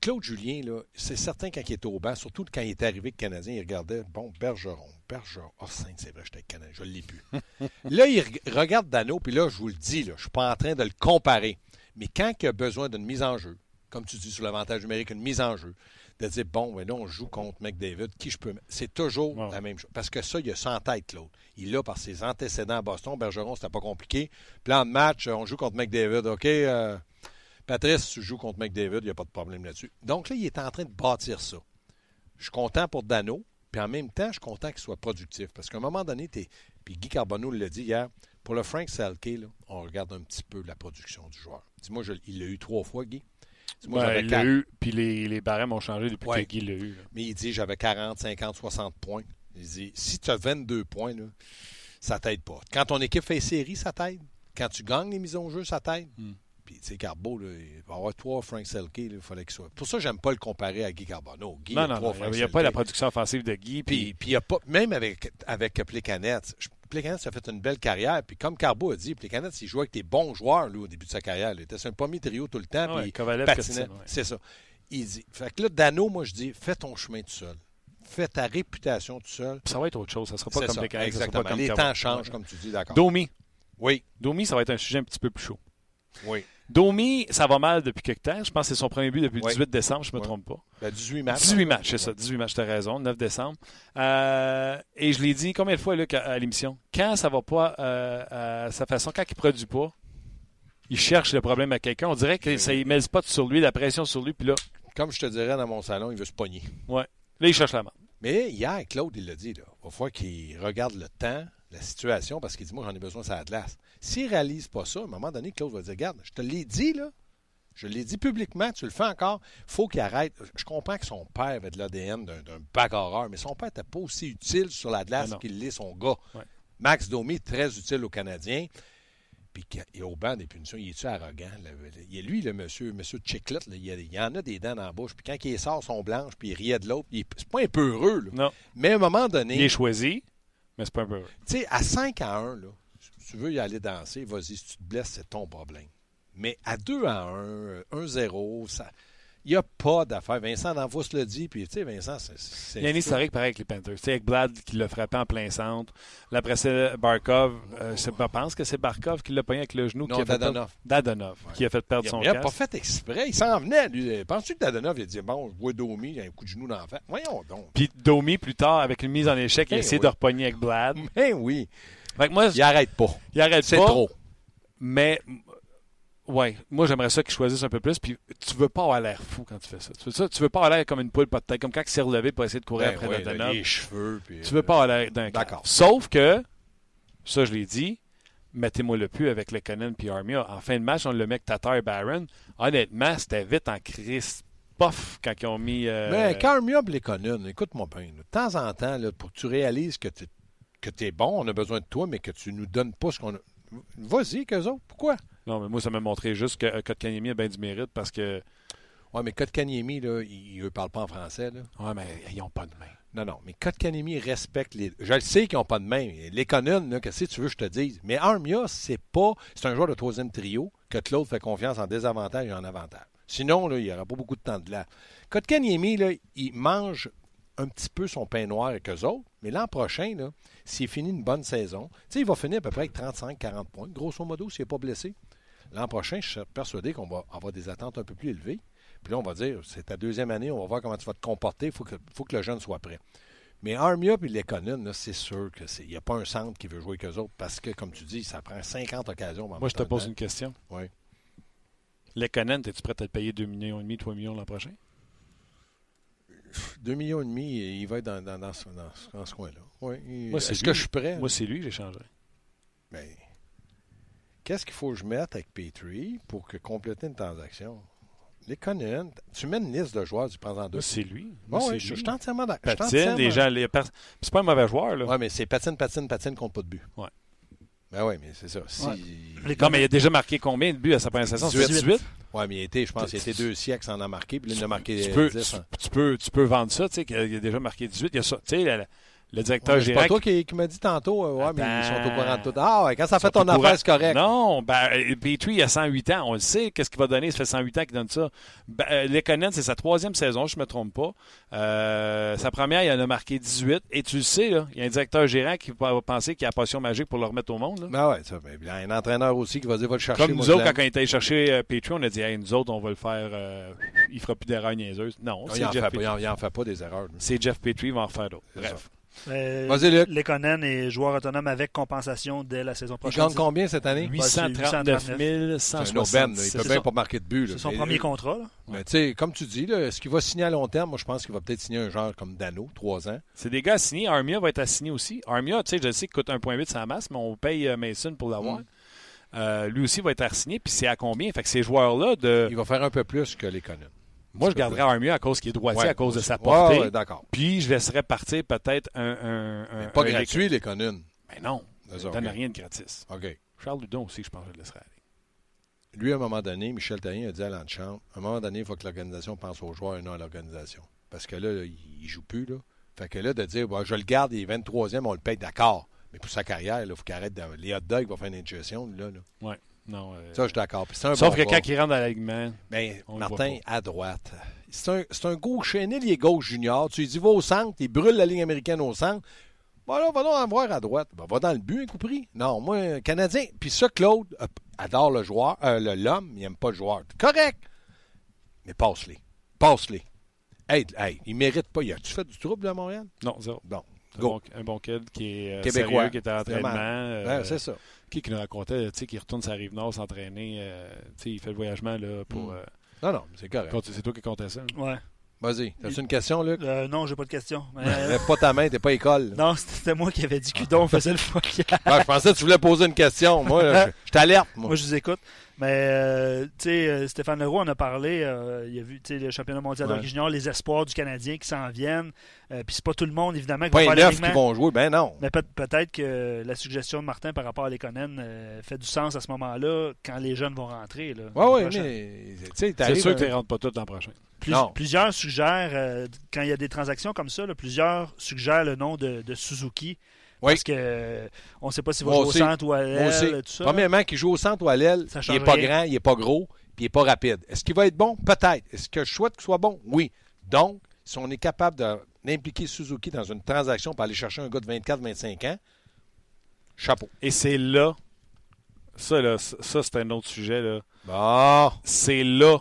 Claude Julien, c'est certain quand il était au banc, surtout quand il était arrivé avec le Canadien, il regardait, bon, Bergeron, Bergeron, oh, Sainte, c'est vrai, j'étais Canadien, je l'ai plus. là, il reg- regarde Dano, puis là, je vous le dis, là, je suis pas en train de le comparer. Mais quand il a besoin d'une mise en jeu, comme tu dis sur l'avantage numérique, une mise en jeu, de dire, bon, mais là, on joue contre McDavid, qui je peux mettre? C'est toujours Ouais. la même chose. Parce que ça, il a ça en tête, Claude. Il l'a par ses antécédents à Boston. Bergeron, c'était pas compliqué. Plan de match, on joue contre McDavid, OK? euh, Patrice, tu joues contre McDavid, il n'y a pas de problème là-dessus. Donc là, il est en train de bâtir ça. Je suis content pour Dano, puis en même temps, je suis content qu'il soit productif. Parce qu'à un moment donné, puis Guy Carbonneau l'a dit hier, pour le Frank Selke, là, on regarde un petit peu la production du joueur. Dis-moi, je- il l'a eu trois fois, Guy? Ouais, il l'a quatre. eu, puis les, les barèmes ont changé depuis Ouais. que Guy l'a eu. là. Mais il dit j'avais 40, 50, 60 points. Il dit si tu as 22 points, là, ça t'aide pas. Quand ton équipe fait série, ça t'aide. Quand tu gagnes les mises en jeu, ça t'aide. Hmm. Puis, tu sais, Carbo, là, il va avoir trois Frank Selke, il fallait qu'il soit. Pour ça, j'aime pas le comparer à Guy Carbonneau. Guy Non, non, il n'y a pas la production offensive de Guy. Puis, Puis, puis il y a pas, même avec, avec Plekanec, je- Plekanec a fait une belle carrière. Puis comme Carbo a dit, Plekanec, il jouait avec des bons joueurs lui, au début de sa carrière. Il était sur un premier trio tout le temps. Ah ouais, puis il patinait. Ouais. C'est ça. Il dit. Fait que là, Dano, moi, je dis, fais ton chemin tout seul. Fais ta réputation tout seul. ça va être autre chose. Ça ne sera pas comme ça, sera Exactement. pas comme Les temps changent, comme tu dis, d'accord. Domi. Oui, Domi, ça va être un sujet un petit peu plus chaud. oui. Domi, ça va mal depuis quelque temps. Je pense que c'est son premier but depuis le Ouais. 18 décembre, je ne me Ouais. trompe pas. Ben, 18 matchs. 18 matchs, c'est ça. 18 matchs, tu as raison. 9 décembre. Euh, et je l'ai dit combien de fois Luc, à, à l'émission? Quand ça va pas euh, à sa façon, quand il produit pas, il cherche le problème à quelqu'un. On dirait que ça ne met le spot sur lui, la pression sur lui, puis là, Comme je te dirais dans mon salon, il veut se pogner. là, il cherche la main. Mais hier, Claude, il l'a dit, là, il va falloir qu'il regarde le temps, la situation, parce qu'il dit, moi, j'en ai besoin sur la glace. S'il ne réalise pas ça, à un moment donné, Claude va dire, regarde, je te l'ai dit, là, Je l'ai dit publiquement, tu le fais encore. faut qu'il arrête. Je comprends que son père avait de l'ADN d'un, d'un bagarreur, mais son père n'était pas aussi utile sur la glace Ah qu'il l'est son gars. Ouais. Max Domi, très utile aux Canadiens. Puis a au banc des punitions, il est-tu arrogant? là? Il est lui, le monsieur, monsieur Chiclet, là, il, y il en a des dents dans la bouche. Puis quand il sort son blanche, puis il riait de l'autre, il- c'est pas un peu heureux. là. Non. Mais à un moment Il donné, est choisi, mais c'est pas un peu. tu sais, à 5 à 1, là, tu veux y aller danser, vas-y, si tu te blesses, c'est ton problème. Mais à 2 à 1, 1-0, ça. Il n'y a pas d'affaire. Vincent Danvos le dit, puis tu sais, Vincent, c'est. Il y a un historique pareil avec les Panthers. Tu sais, avec Blad qui l'a frappé en plein centre. Là, après ça, Barkov, euh, je pense que c'est Barkov qui l'a pogné avec le genou. Non, qui a fait Dadonov. Dadonov, qui a fait perdre Il son n'a pas casque. fait exprès. Il s'en venait, lui. Penses-tu que Dadonov, il a dit Bon, je vois Domi, il a un coup de genou dans la face? Voyons donc. Puis Domi, plus tard, avec une mise en échec, il a Eh essayé oui. de repogner avec Blad. Mais oui. Fait que moi, Il arrête pas. il arrête C'est pas. trop. Mais, ouais, moi, j'aimerais ça qu'il choisisse un peu plus. Puis, tu veux pas avoir l'air fou quand tu fais ça. Tu veux, ça, tu veux pas avoir l'air comme une poule pas de tête, comme quand il s'est relevé pour essayer de courir Ben après ouais, Dadonov. les cheveux. Puis, Tu veux pas avoir l'air d'un D'accord. Sauf que, ça, je l'ai dit, mettez-moi le pu avec Lekonen puis Armia. En fin de match, on le met avec Tatar et Barron. Honnêtement, c'était vite en crise. Pof, quand ils ont mis. euh, Mais Carmia les Conan, écoute-moi bien. De temps en temps, là, pour que tu réalises que tu es bon, on a besoin de toi, mais que tu nous donnes pas ce qu'on a. Vas-y, qu'eux autres. Pourquoi? Non, mais moi, ça m'a montré juste que euh, Kotkaniemi a bien du mérite parce que. Ouais, mais Kotkaniemi, là, il ne parle pas en français. Là. Ouais, mais ils n'ont pas de main. Non, non, mais Kotkaniemi respecte les. Je le sais qu'ils n'ont pas de main. Les Conan, là, qu'est-ce que tu veux que je te dise? Mais Armia, c'est pas. C'est un joueur de troisième trio que Claude fait confiance en désavantage et en avantage. Sinon, là, il n'y aura pas beaucoup de temps de là. Kotkaniemi, là, il mange un petit peu son pain noir avec eux autres, mais l'an prochain, s'il finit une bonne saison, tu sais, il va finir à peu près avec 35-40 points, grosso modo, s'il n'est pas blessé. L'an prochain, je suis persuadé qu'on va avoir des attentes un peu plus élevées. Puis là, on va dire, c'est ta deuxième année, on va voir comment tu vas te comporter, il faut que, faut que le jeune soit prêt. Mais Armia et Lekonen, c'est sûr qu'il n'y a pas un centre qui veut jouer avec eux autres parce que, comme tu dis, ça prend 50 occasions. Moi, je te pose une question. Oui. Lekonen, es-tu prêt à te payer 2 millions et demi, 3 millions l'an prochain? 2 millions et demi, il va être dans, dans, dans ce, dans ce- dans ce coin-là. Oui. il- Moi, c'est Est-ce lui. que je suis prêt? Moi, c'est lui que j'échangerais. Ben, Qu'est-ce qu'il faut que je mette avec Petrie pour que compléter une transaction? Les Conan, tu mets une liste de joueurs, tu prends en deux. C'est lui. Moi, oui, je suis entièrement d'accord. Patine, les gens. Les... C'est pas un mauvais joueur, là. Oui, mais c'est patine, patine, patine contre pas de but. Ouais. Ben oui, mais c'est ça. Si... Ouais. Les Non, mais il a déjà marqué combien de buts à sa première saison? 18. 18? Ouais, mais il a été, je pense, il a été deux siècles sans en marquer, puis là, il en a marqué tu, peux, 10. tu, hein. tu peux, tu peux vendre ça, tu sais, qu'il a déjà marqué 18. Il y a ça, tu sais, le directeur Ouais, c'est général. pas toi qui, qui m'as dit tantôt, euh, ouais, mais ils sont au courant de tout. Ah ouais, quand ça Ils fait ton affaire, c'est correct. Non, ben, Petrie, il a 108 ans. On le sait, qu'est-ce qu'il va donner? Ça fait 108 ans qu'il donne ça. Ben, euh, Lekonen, c'est sa troisième saison, je ne me trompe pas. Euh, sa première, il en a marqué 18. Et tu le sais, là, il y a un directeur gérant qui va penser qu'il a la potion magique pour le remettre au monde. là. Ben ouais, ça, il y a un entraîneur aussi qui va dire, va le chercher. Comme nous autres, quand on est allé chercher euh, Petrie, on a dit, hey, nous autres, on va le faire. il fera plus d'erreurs niaiseuses. Non, Non, c'est il en Jeff, fait fait pas des erreurs. C'est Jeff Petrie, il va en faire d'autres. C'est Bref. Euh, Vas-y, Luc. Lekonen est joueur autonome avec compensation dès la saison Il prochaine. gagne combien cette année? 839 C'est un aubaine. 160. là. Il peut bien pas marquer de but. C'est son Mais, premier euh, contrat. là. mais tu sais, comme tu dis, est-ce qu'il va signer à long terme? Moi, je pense qu'il va peut-être signer un genre comme Dano, trois ans. C'est des gars assignés. Armia va être assigné aussi. Armia, tu sais, je sais qu'il coûte 1,8 sa masse, mais on paye euh, Mason pour l'avoir. Mm. Euh, lui aussi va être assigné, puis c'est à combien? Fait que ces joueurs-là, de... Il va faire un peu plus que les Conan. Moi, je garderais Armia à cause qu'il est droitier, Ouais, à cause de sa Ouais, portée. ouais, d'accord. Puis je laisserais partir peut-être un. un, un- Mais Pas un- gratuit, les Conan. Mais non, C'est ça ne donne rien de gratis. OK. Charles Ludon aussi, je pense que je le laisserais aller. Lui, à un moment donné, Michel Therrien a dit à l'antichambre, à un moment donné, il faut que l'organisation pense aux joueurs et non à l'organisation. Parce que là, il joue plus. Là. Fait que là, de dire, Bon, je le garde, il est 23e, on le paye, d'accord. Mais pour sa carrière, il faut qu'il arrête. de- Les hot dogs vont faire une indigestion, là. là. Non, euh, Ça, je suis d'accord. Un Sauf bon que quand il rentre dans l'alignement, Ben, Martin, à droite. C'est un, c'est un gaucher. Il est gauche junior. Tu lui dis, va au centre, il brûle la ligne américaine au centre. Bon, là, va donc en voir à droite. Ben, va dans le but, un coup pris. Non, moi, un Canadien. Puis ça, Claude euh, adore le joueur, euh, le- l'homme, il n'aime pas le joueur. Correct. Mais passe-les. Passe-les. Hey, hey, il mérite pas. Y a-tu fait du trouble à Montréal? non, zéro. Bon, Un bon, un bon kid qui est euh, Québécois. sérieux, qui est en entraînement. euh, Ouais, c'est ça. Qui, qui nous racontait, tu sais, qu'il retourne sa rive nord s'entraîner. euh, tu sais, il fait le voyagement là, pour. Mm. euh, Non, non, c'est correct. c'est toi qui comptais ça. hein? Ouais. Vas-y. T'as-tu une question, Luc? Euh, non, j'ai pas de question. Mais, Lève pas ta main, t'es pas école. non, c'était moi qui avais dit Cudon faisait le fuck. Je pensais que tu voulais poser une question. Moi, là, je, je t'alerte, moi. Moi, je vous écoute. Mais, euh, tu sais, euh, Stéphane Leroux, on a parlé, euh, il a vu, tu sais, le championnat mondial Ouais. junior, les espoirs du Canadien qui s'en viennent. Euh, Puis c'est pas tout le monde, évidemment, qui Pas va faire qui vont jouer. Ben non. Mais peut- peut-être que la suggestion de Martin par rapport à Lekonen euh, fait du sens à ce moment-là, quand les jeunes vont rentrer. Là, Ouais, ouais, Prochain. mais. Tu sais, C'est sûr que tu ne rentres pas tout l'an prochain. Plus-. Plusieurs suggèrent, euh, quand il y a des transactions comme ça, là, plusieurs suggèrent le nom de, de Suzuki. Oui. Parce que euh, on ne sait pas s'il va Moi jouer aussi. au centre ou à l'aile, tout ça. Premièrement, qu'il joue au centre ou à l'aile, il n'est pas grand, il n'est pas gros, puis il n'est pas rapide. Est-ce qu'il va être bon? Peut-être. Est-ce que je souhaite qu'il soit bon? Oui. Donc, si on est capable d'impliquer Suzuki dans une transaction pour aller chercher un gars de 24-25 ans, chapeau. Et c'est là, ça, là, ça, ça, c'est un autre sujet. là. Bon. C'est là.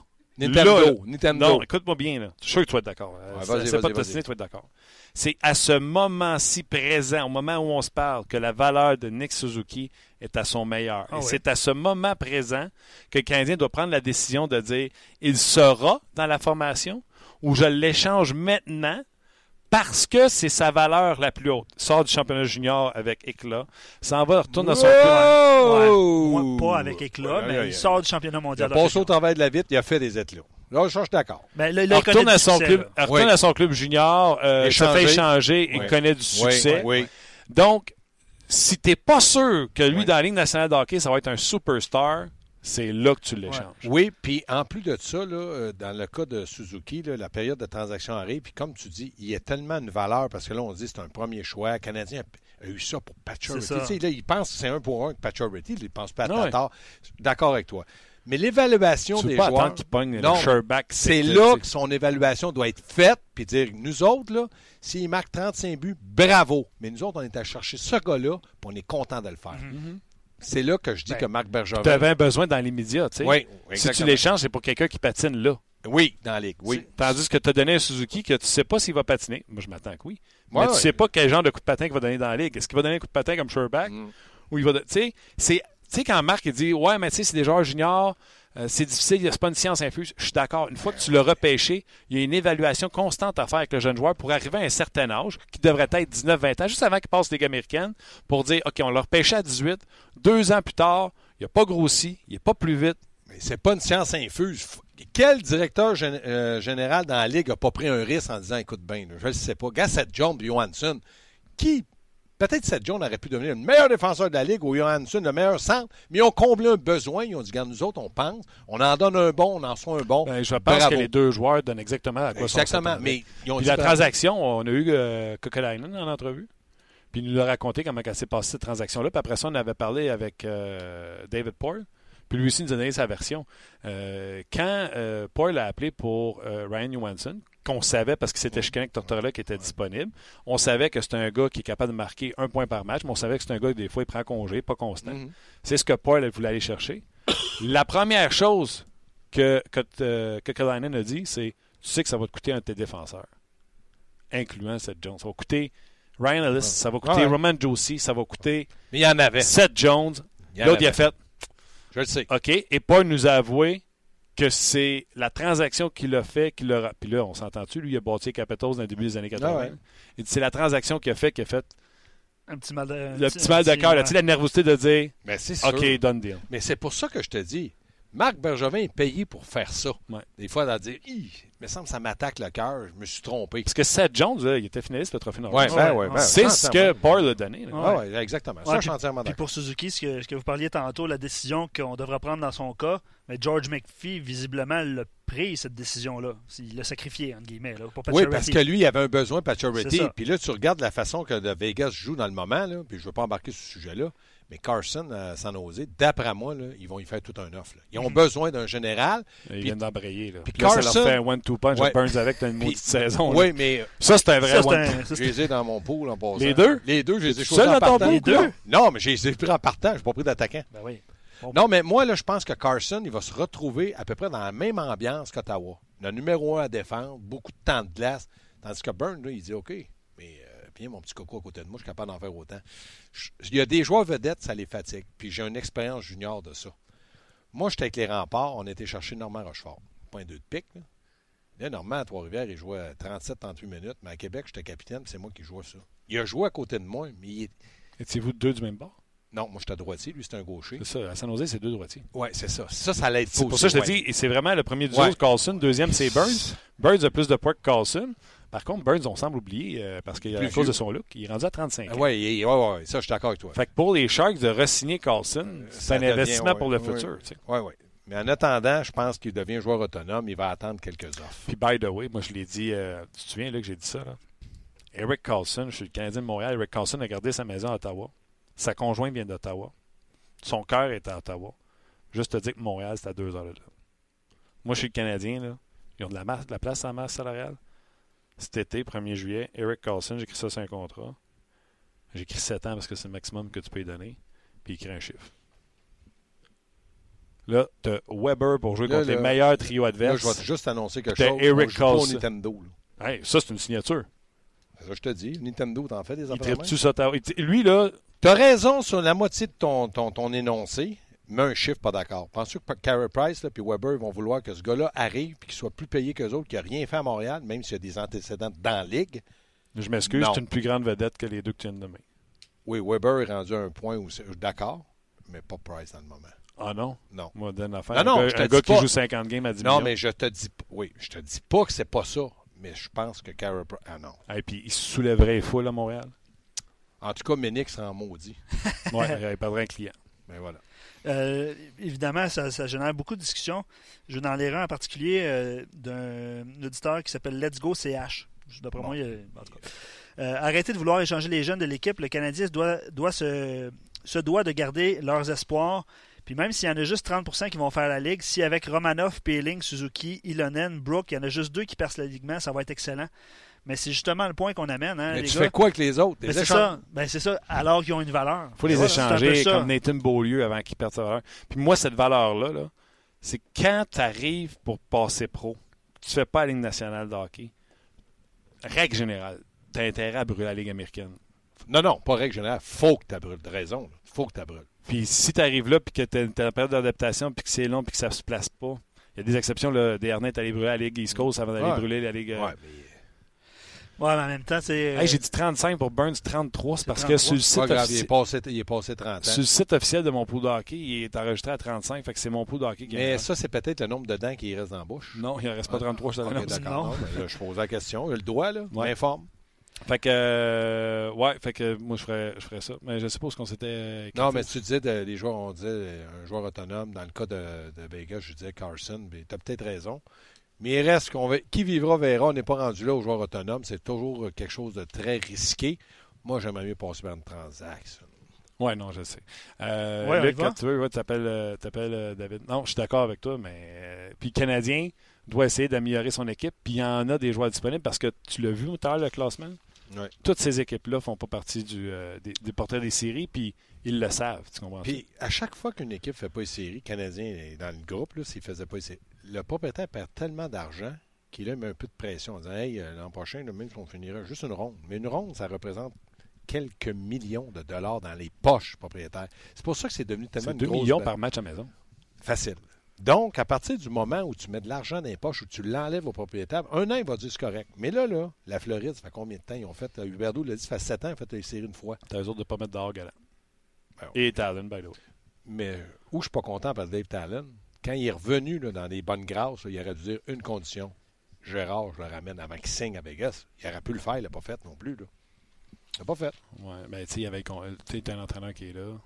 Nintendo. Là. Nintendo. Non, écoute-moi bien. Là. Je suis sûr que tu vas être d'accord. Euh, Ouais, c'est vas-y, c'est pas de t'ostiner, tu vas être d'accord. C'est à ce moment-ci présent, au moment où on se parle, que la valeur de Nick Suzuki est à son meilleur. Ah Et ouais. c'est à ce moment présent que le Canadien doit prendre la décision de dire il sera dans la formation ou je l'échange maintenant parce que c'est sa valeur la plus haute. Il sort du championnat junior avec éclat, s'en va, retourne dans son club. Ouais. Moi, pas avec éclat, Ouais, mais ouais, il ouais. sort du championnat Il a mondial. passé hockey au travers de la vitre, il a fait des éclats. Là, je suis d'accord. Ben, là, Il il connaît retourne, à son, succès, club, là. il retourne Oui. à son club junior, euh, se Échanger. fait échanger et Oui. connaît du succès. Oui, oui. Donc, si tu n'es pas sûr que lui, Oui. dans la Ligue nationale de hockey, ça va être un superstar, c'est là que tu l'échanges. Oui, puis en plus de ça, là, euh, dans le cas de Suzuki, là, la période de transaction arrive, puis comme tu dis, il y a tellement une valeur, parce que là, on dit c'est un premier choix. Le Canadien a, a eu ça pour ça. Tu sais, Là, il pense que c'est un pour un avec Pacioretty, il ne pense pas à ouais. Tatar. D'accord avec toi. Mais l'évaluation des pas joueurs, attendre qu'il pogne Non. le Sherback. c'est là que son évaluation doit être faite, puis dire, nous autres, là, s'il marque 35 buts, bravo. Mais nous autres, on est à chercher ce gars-là, puis on est content de le faire. Mhm. C'est là que je dis Ben, que Marc Bergevin... Tu avais un besoin dans l'immédiat. tu sais. Oui, si tu l'échanges, c'est pour quelqu'un qui patine là. Oui, dans la ligue, oui. Tandis que tu as donné un Suzuki que tu sais pas s'il va patiner. Moi, je m'attends que oui. Ouais, mais tu ouais. sais pas quel genre de coup de patin qu'il va donner dans la ligue. Est-ce qu'il va donner un coup de patin comme Sherback Mm. ou il va. Tu sais, c'est- tu sais, quand Marc il dit Ouais, mais tu sais, c'est des joueurs juniors, euh, c'est difficile, c'est pas une science infuse. Je suis d'accord. Une fois que tu l'as repêché, il y a une évaluation constante à faire avec le jeune joueur pour arriver à un certain âge, qui devrait être 19-20 ans, juste avant qu'il passe Ligue américaine, pour dire OK, on l'a repêché à 18, deux ans plus tard, il n'a pas grossi, il n'est pas plus vite. Mais c'est pas une science infuse. Quel directeur euh, général dans la Ligue n'a pas pris un risque en disant écoute bien, je ne sais pas. Gars, Seth Jones Johansson, qui. Peut-être Seth Jones aurait pu devenir le meilleur défenseur de la Ligue ou Johansson le meilleur centre, mais ils ont comblé un besoin. Ils ont dit, regarde, nous autres, on pense, on en donne un bon, on en soit un bon. Ben, je pense Bravo. que les deux joueurs donnent exactement à quoi sont Exactement. s'attendait. Mais ils ont Puis dit la transaction, on a eu euh, Kokolainen en entrevue. Puis il nous a raconté comment elle s'est passée cette transaction-là. Puis après ça, on avait parlé avec euh, David Poyle. Puis lui aussi nous a donné sa version. Euh, quand euh, Poyle a appelé pour euh, Ryan Johansson, qu'on savait parce que c'était chicané avec Tortorella qui était disponible, on savait que c'était un gars qui est capable de marquer un point par match, mais on savait que c'est un gars qui des fois il prend congé, pas constant. Mhm. C'est ce que Paul voulait aller chercher. La première chose que, que, euh, que a dit, c'est tu sais que ça va te coûter un de tes défenseurs, incluant Seth Jones. Ça va coûter Ryan Ellis, ça va coûter Ouais. Roman Josie, ça va coûter Mais il y en avait. Seth Jones. L'autre, il a fait Je le sais. OK. Et Paul nous a avoué que c'est la transaction qu'il a fait, qu'il a. Puis là, on s'entend-tu, lui, il a bâti les Capitals dans le début des années 80. Ah ouais. Il dit c'est la transaction qu'il a fait qui a fait Un petit mal de, le petit mal de cœur, là, tu sais, la nervosité de dire Mais c'est. OK, done deal. Mais c'est pour ça que je te dis, Marc Bergevin est payé pour faire ça. Ouais. Des fois, à dire, Hi, il me semble que ça m'attaque le cœur, je me suis trompé. Parce que Seth Jones, là, il était finaliste le trophée Norris. Ouais, ouais, ouais. ben, C'est ce que entièrement. Paul a donné. Ah ouais, exactement. Ça, Ouais, je suis puis- entièrement Puis d'accord. pour Suzuki, ce que, ce que vous parliez tantôt, la décision qu'on devrait prendre dans son cas, mais George McPhee, visiblement, l'a pris, cette décision-là. Il l'a sacrifié, entre guillemets, là, pour Oui, parce que lui, il avait un besoin, ça. Puis là, tu regardes la façon que de Vegas joue dans le moment, là, puis je ne veux pas embarquer sur ce sujet-là, mais Carson, à San Jose, d'après moi, là, ils vont y faire tout un offre. là. Ils ont Mhm. besoin d'un général. Ils viennent d'embrayer. Puis Puis là, ça Carson- leur fait un one-two punch Ouais. Burns avec une maudite saison. là. Oui, mais Ça, c'est un vrai Ça, c'est one je les ai dans mon pool en passant. Les deux? Les deux, je les ai choisis en dans ton partant. pool, Les deux? Non, mais je les ai pris en partant. Je n'ai pas pris d'attaquant. Ben oui. Non, mais moi, là, je pense que Carson, il va se retrouver à peu près dans la même ambiance qu'Ottawa. Le numéro un à défendre, beaucoup de temps de glace. Tandis que Burn, là, il dit OK, mais mon petit coco à côté de moi, je suis capable d'en faire autant. Je- il y a des joueurs vedettes, ça les fatigue. Puis j'ai une expérience junior de ça. Moi, j'étais avec les remparts, on était chercher Normand Rochefort. Point deux de pique. là. Là, Normand, à Trois-Rivières, il jouait 37-38 minutes, mais à Québec, j'étais capitaine, c'est moi qui jouais ça. Il a joué à côté de moi, mais il est... Étiez-vous deux du même bord? Non, moi, j'étais droitier, lui, c'était un gaucher. C'est ça. À San Jose, c'est deux droitiers. Oui, c'est ça. Ça, ça l'aide C'est pour ça que je te loin. dis, et c'est vraiment le premier du Ouais. jour, Carlson. Deuxième, c'est Burns. Burns a plus de poids que Carlson. Par contre, Burns, on semble oublier, euh, parce qu'à cause vieux. de son look, il est rendu à 35 ans. Oui, ouais, ouais, ça, je suis d'accord avec toi. Fait que pour les Sharks, de re-signer Carlson, c'est ça un investissement ouais, pour le futur. Oui, oui. Mais en attendant, je pense qu'il devient joueur autonome. Il va attendre quelques offres. Puis, by the way, moi, je l'ai dit, euh, tu te souviens là, que j'ai dit ça? Là? Eric Carlson, je suis le Canadien de Montréal. Eric Carlson a gardé sa maison à Ottawa. Sa conjointe vient d'Ottawa. Son cœur est à Ottawa. Juste te dire que Montréal, c'est à deux heures de là. Moi, je suis le Canadien. Là. Ils ont de la, masse- de la place en masse salariale. Cet été, 1er juillet, Eric Carlson, j'ai écrit ça sur un contrat. J'ai écrit 7 ans parce que c'est le maximum que tu peux lui donner. Puis il écrit un chiffre. Là, tu as Weber pour jouer Là, contre là, les meilleurs trios Là, adverses. je vais te juste annoncer quelque chose. Eric Carlson. Nintendo. Hey, ça, c'est une signature. Ça je te dis. Nintendo, t'en fais des Il affaires tripe-tu ça? il- Lui, là, T'as raison sur la moitié de ton, ton, ton énoncé, mais un chiffre pas d'accord. Penses-tu que Carey Price et Weber vont vouloir que ce gars-là arrive et qu'il soit plus payé qu'eux autres, qu'il n'a rien fait à Montréal, même s'il y a des antécédents dans la ligue? je m'excuse, c'est une plus grande vedette que les deux que tu viens de nommer. Oui, Weber est rendu à un point où c'est d'accord, mais pas Price dans le moment. Ah non? Non. Moi, donne l'affaire. Non, non, un je te un dis gars qui pas. joue 50 games à 10 Non, millions. mais je te dis oui, je te dis pas que c'est pas ça, mais je pense que Carey Price. Ah non. Et puis, il soulèverait les foules à Montréal. En tout cas, Ménix sera en maudit. Ouais, il perdrait un client. Mais voilà. Euh, évidemment, ça, ça génère beaucoup de discussions. Je vais dans les rangs en particulier euh, d'un auditeur qui s'appelle Let's Go CH. D'après Bon. moi, il y a- en tout cas. Euh, arrêtez de vouloir échanger les jeunes de l'équipe. Le Canadien se doit, doit se, se doit de garder leurs espoirs. Puis même s'il y en a juste 30% qui vont faire la ligue, si avec Romanov, Peeling, Suzuki, Ilonen, Brook, il y en a juste deux qui percent l'alignement, ça va être excellent. Mais c'est justement le point qu'on amène, hein, mais les tu gars. fais quoi avec les autres? Ben, c'est ça. Ben, c'est ça. Alors qu'ils ont une valeur. Il faut les Voilà, peu échanger comme Nathan Beaulieu avant qu'il perde sa valeur. Puis moi, cette valeur-là, là, c'est quand tu arrives pour passer pro, tu fais pas la Ligue nationale de hockey, règle générale, tu as intérêt à brûler la Ligue américaine. Non, non, pas règle générale. Faut que tu brûles. De raison. là. Faut que tu brûles. Puis si tu arrives là, puis que tu as une période d'adaptation, puis que c'est long, puis que ça se place pas, il y a des exceptions. Là, Desharnais est allé brûler la Ligue East Coast avant d'aller Ouais. brûler la Ligue. euh, Ouais, mais Ouais, mais en même temps, c'est. Hey, j'ai dit 35 pour Burns, 33. C'est C'est parce que sur le, site pas grave, il est, offici- passé, il est passé 30 ans. sur le site officiel de mon pool de hockey, il est enregistré à 35. Fait que c'est mon pool de hockey qui Mais ça, c'est peut-être le nombre de dents qui reste dans la bouche. Non, il ne reste pas 33, je te Ok, l'annonce. d'accord. Non. Non, ben là, je pose la question. Il le droit, là. Ouais. M'informe. Fait que, euh, ouais, fait que moi, je ferais, je ferais ça. Mais je suppose qu'on s'était. euh, Non, mais tu disais, de- les joueurs, on disait euh, un joueur autonome. Dans le cas de, de Vegas, je disais Carson. Tu as peut-être raison. Mais il reste qu'on va- qui vivra verra. On n'est pas rendu là aux joueurs autonomes. C'est toujours quelque chose de très risqué. Moi, j'aimerais mieux passer par une transaction. Ouais, non, je sais. Euh, Ouais, Luc, quand tu veux, ouais, tu t'appelles, euh, euh, David. Non, je suis d'accord avec toi, mais. euh, puis le Canadien doit essayer d'améliorer son équipe. Puis il y en a des joueurs disponibles parce que tu l'as vu tout à l'heure, le classement. Ouais. Toutes ces équipes-là font pas partie du, euh, des, des porteurs des séries, puis ils le savent. Tu comprends? Puis, à chaque fois qu'une équipe ne fait pas une série, le Canadien est dans le groupe, là, s'il ne faisait pas une série, le propriétaire perd tellement d'argent qu'il a mis un peu de pression en disant Hey, euh, l'an prochain, là, même si on finirait juste une ronde. Mais une ronde, ça représente quelques millions de dollars dans les poches du propriétaire. C'est pour ça que c'est devenu tellement c'est une 2 grosse millions par match à maison. Facile. Donc, à partir du moment où tu mets de l'argent dans les poches, où tu l'enlèves au propriétaire, un an, il va dire c'est correct. Mais là, là, la Floride, ça fait combien de temps ils ont fait? Euh, Huberdeau l'a dit, ça fait sept ans, ils ont fait les séries une fois. T'as autres de pas mettre dehors galant. Ben, Et Talon, by the way. Mais où je suis pas content par Dave Talon, quand il est revenu là, dans des bonnes grâces, là, il aurait dû dire une condition. Gérard, je le ramène avant qu'il signe à Vegas. Il aurait pu le faire, il l'a pas fait non plus. Là. Il l'a pas fait. Ouais, mais tu sais, t'as un entraîneur qui est là.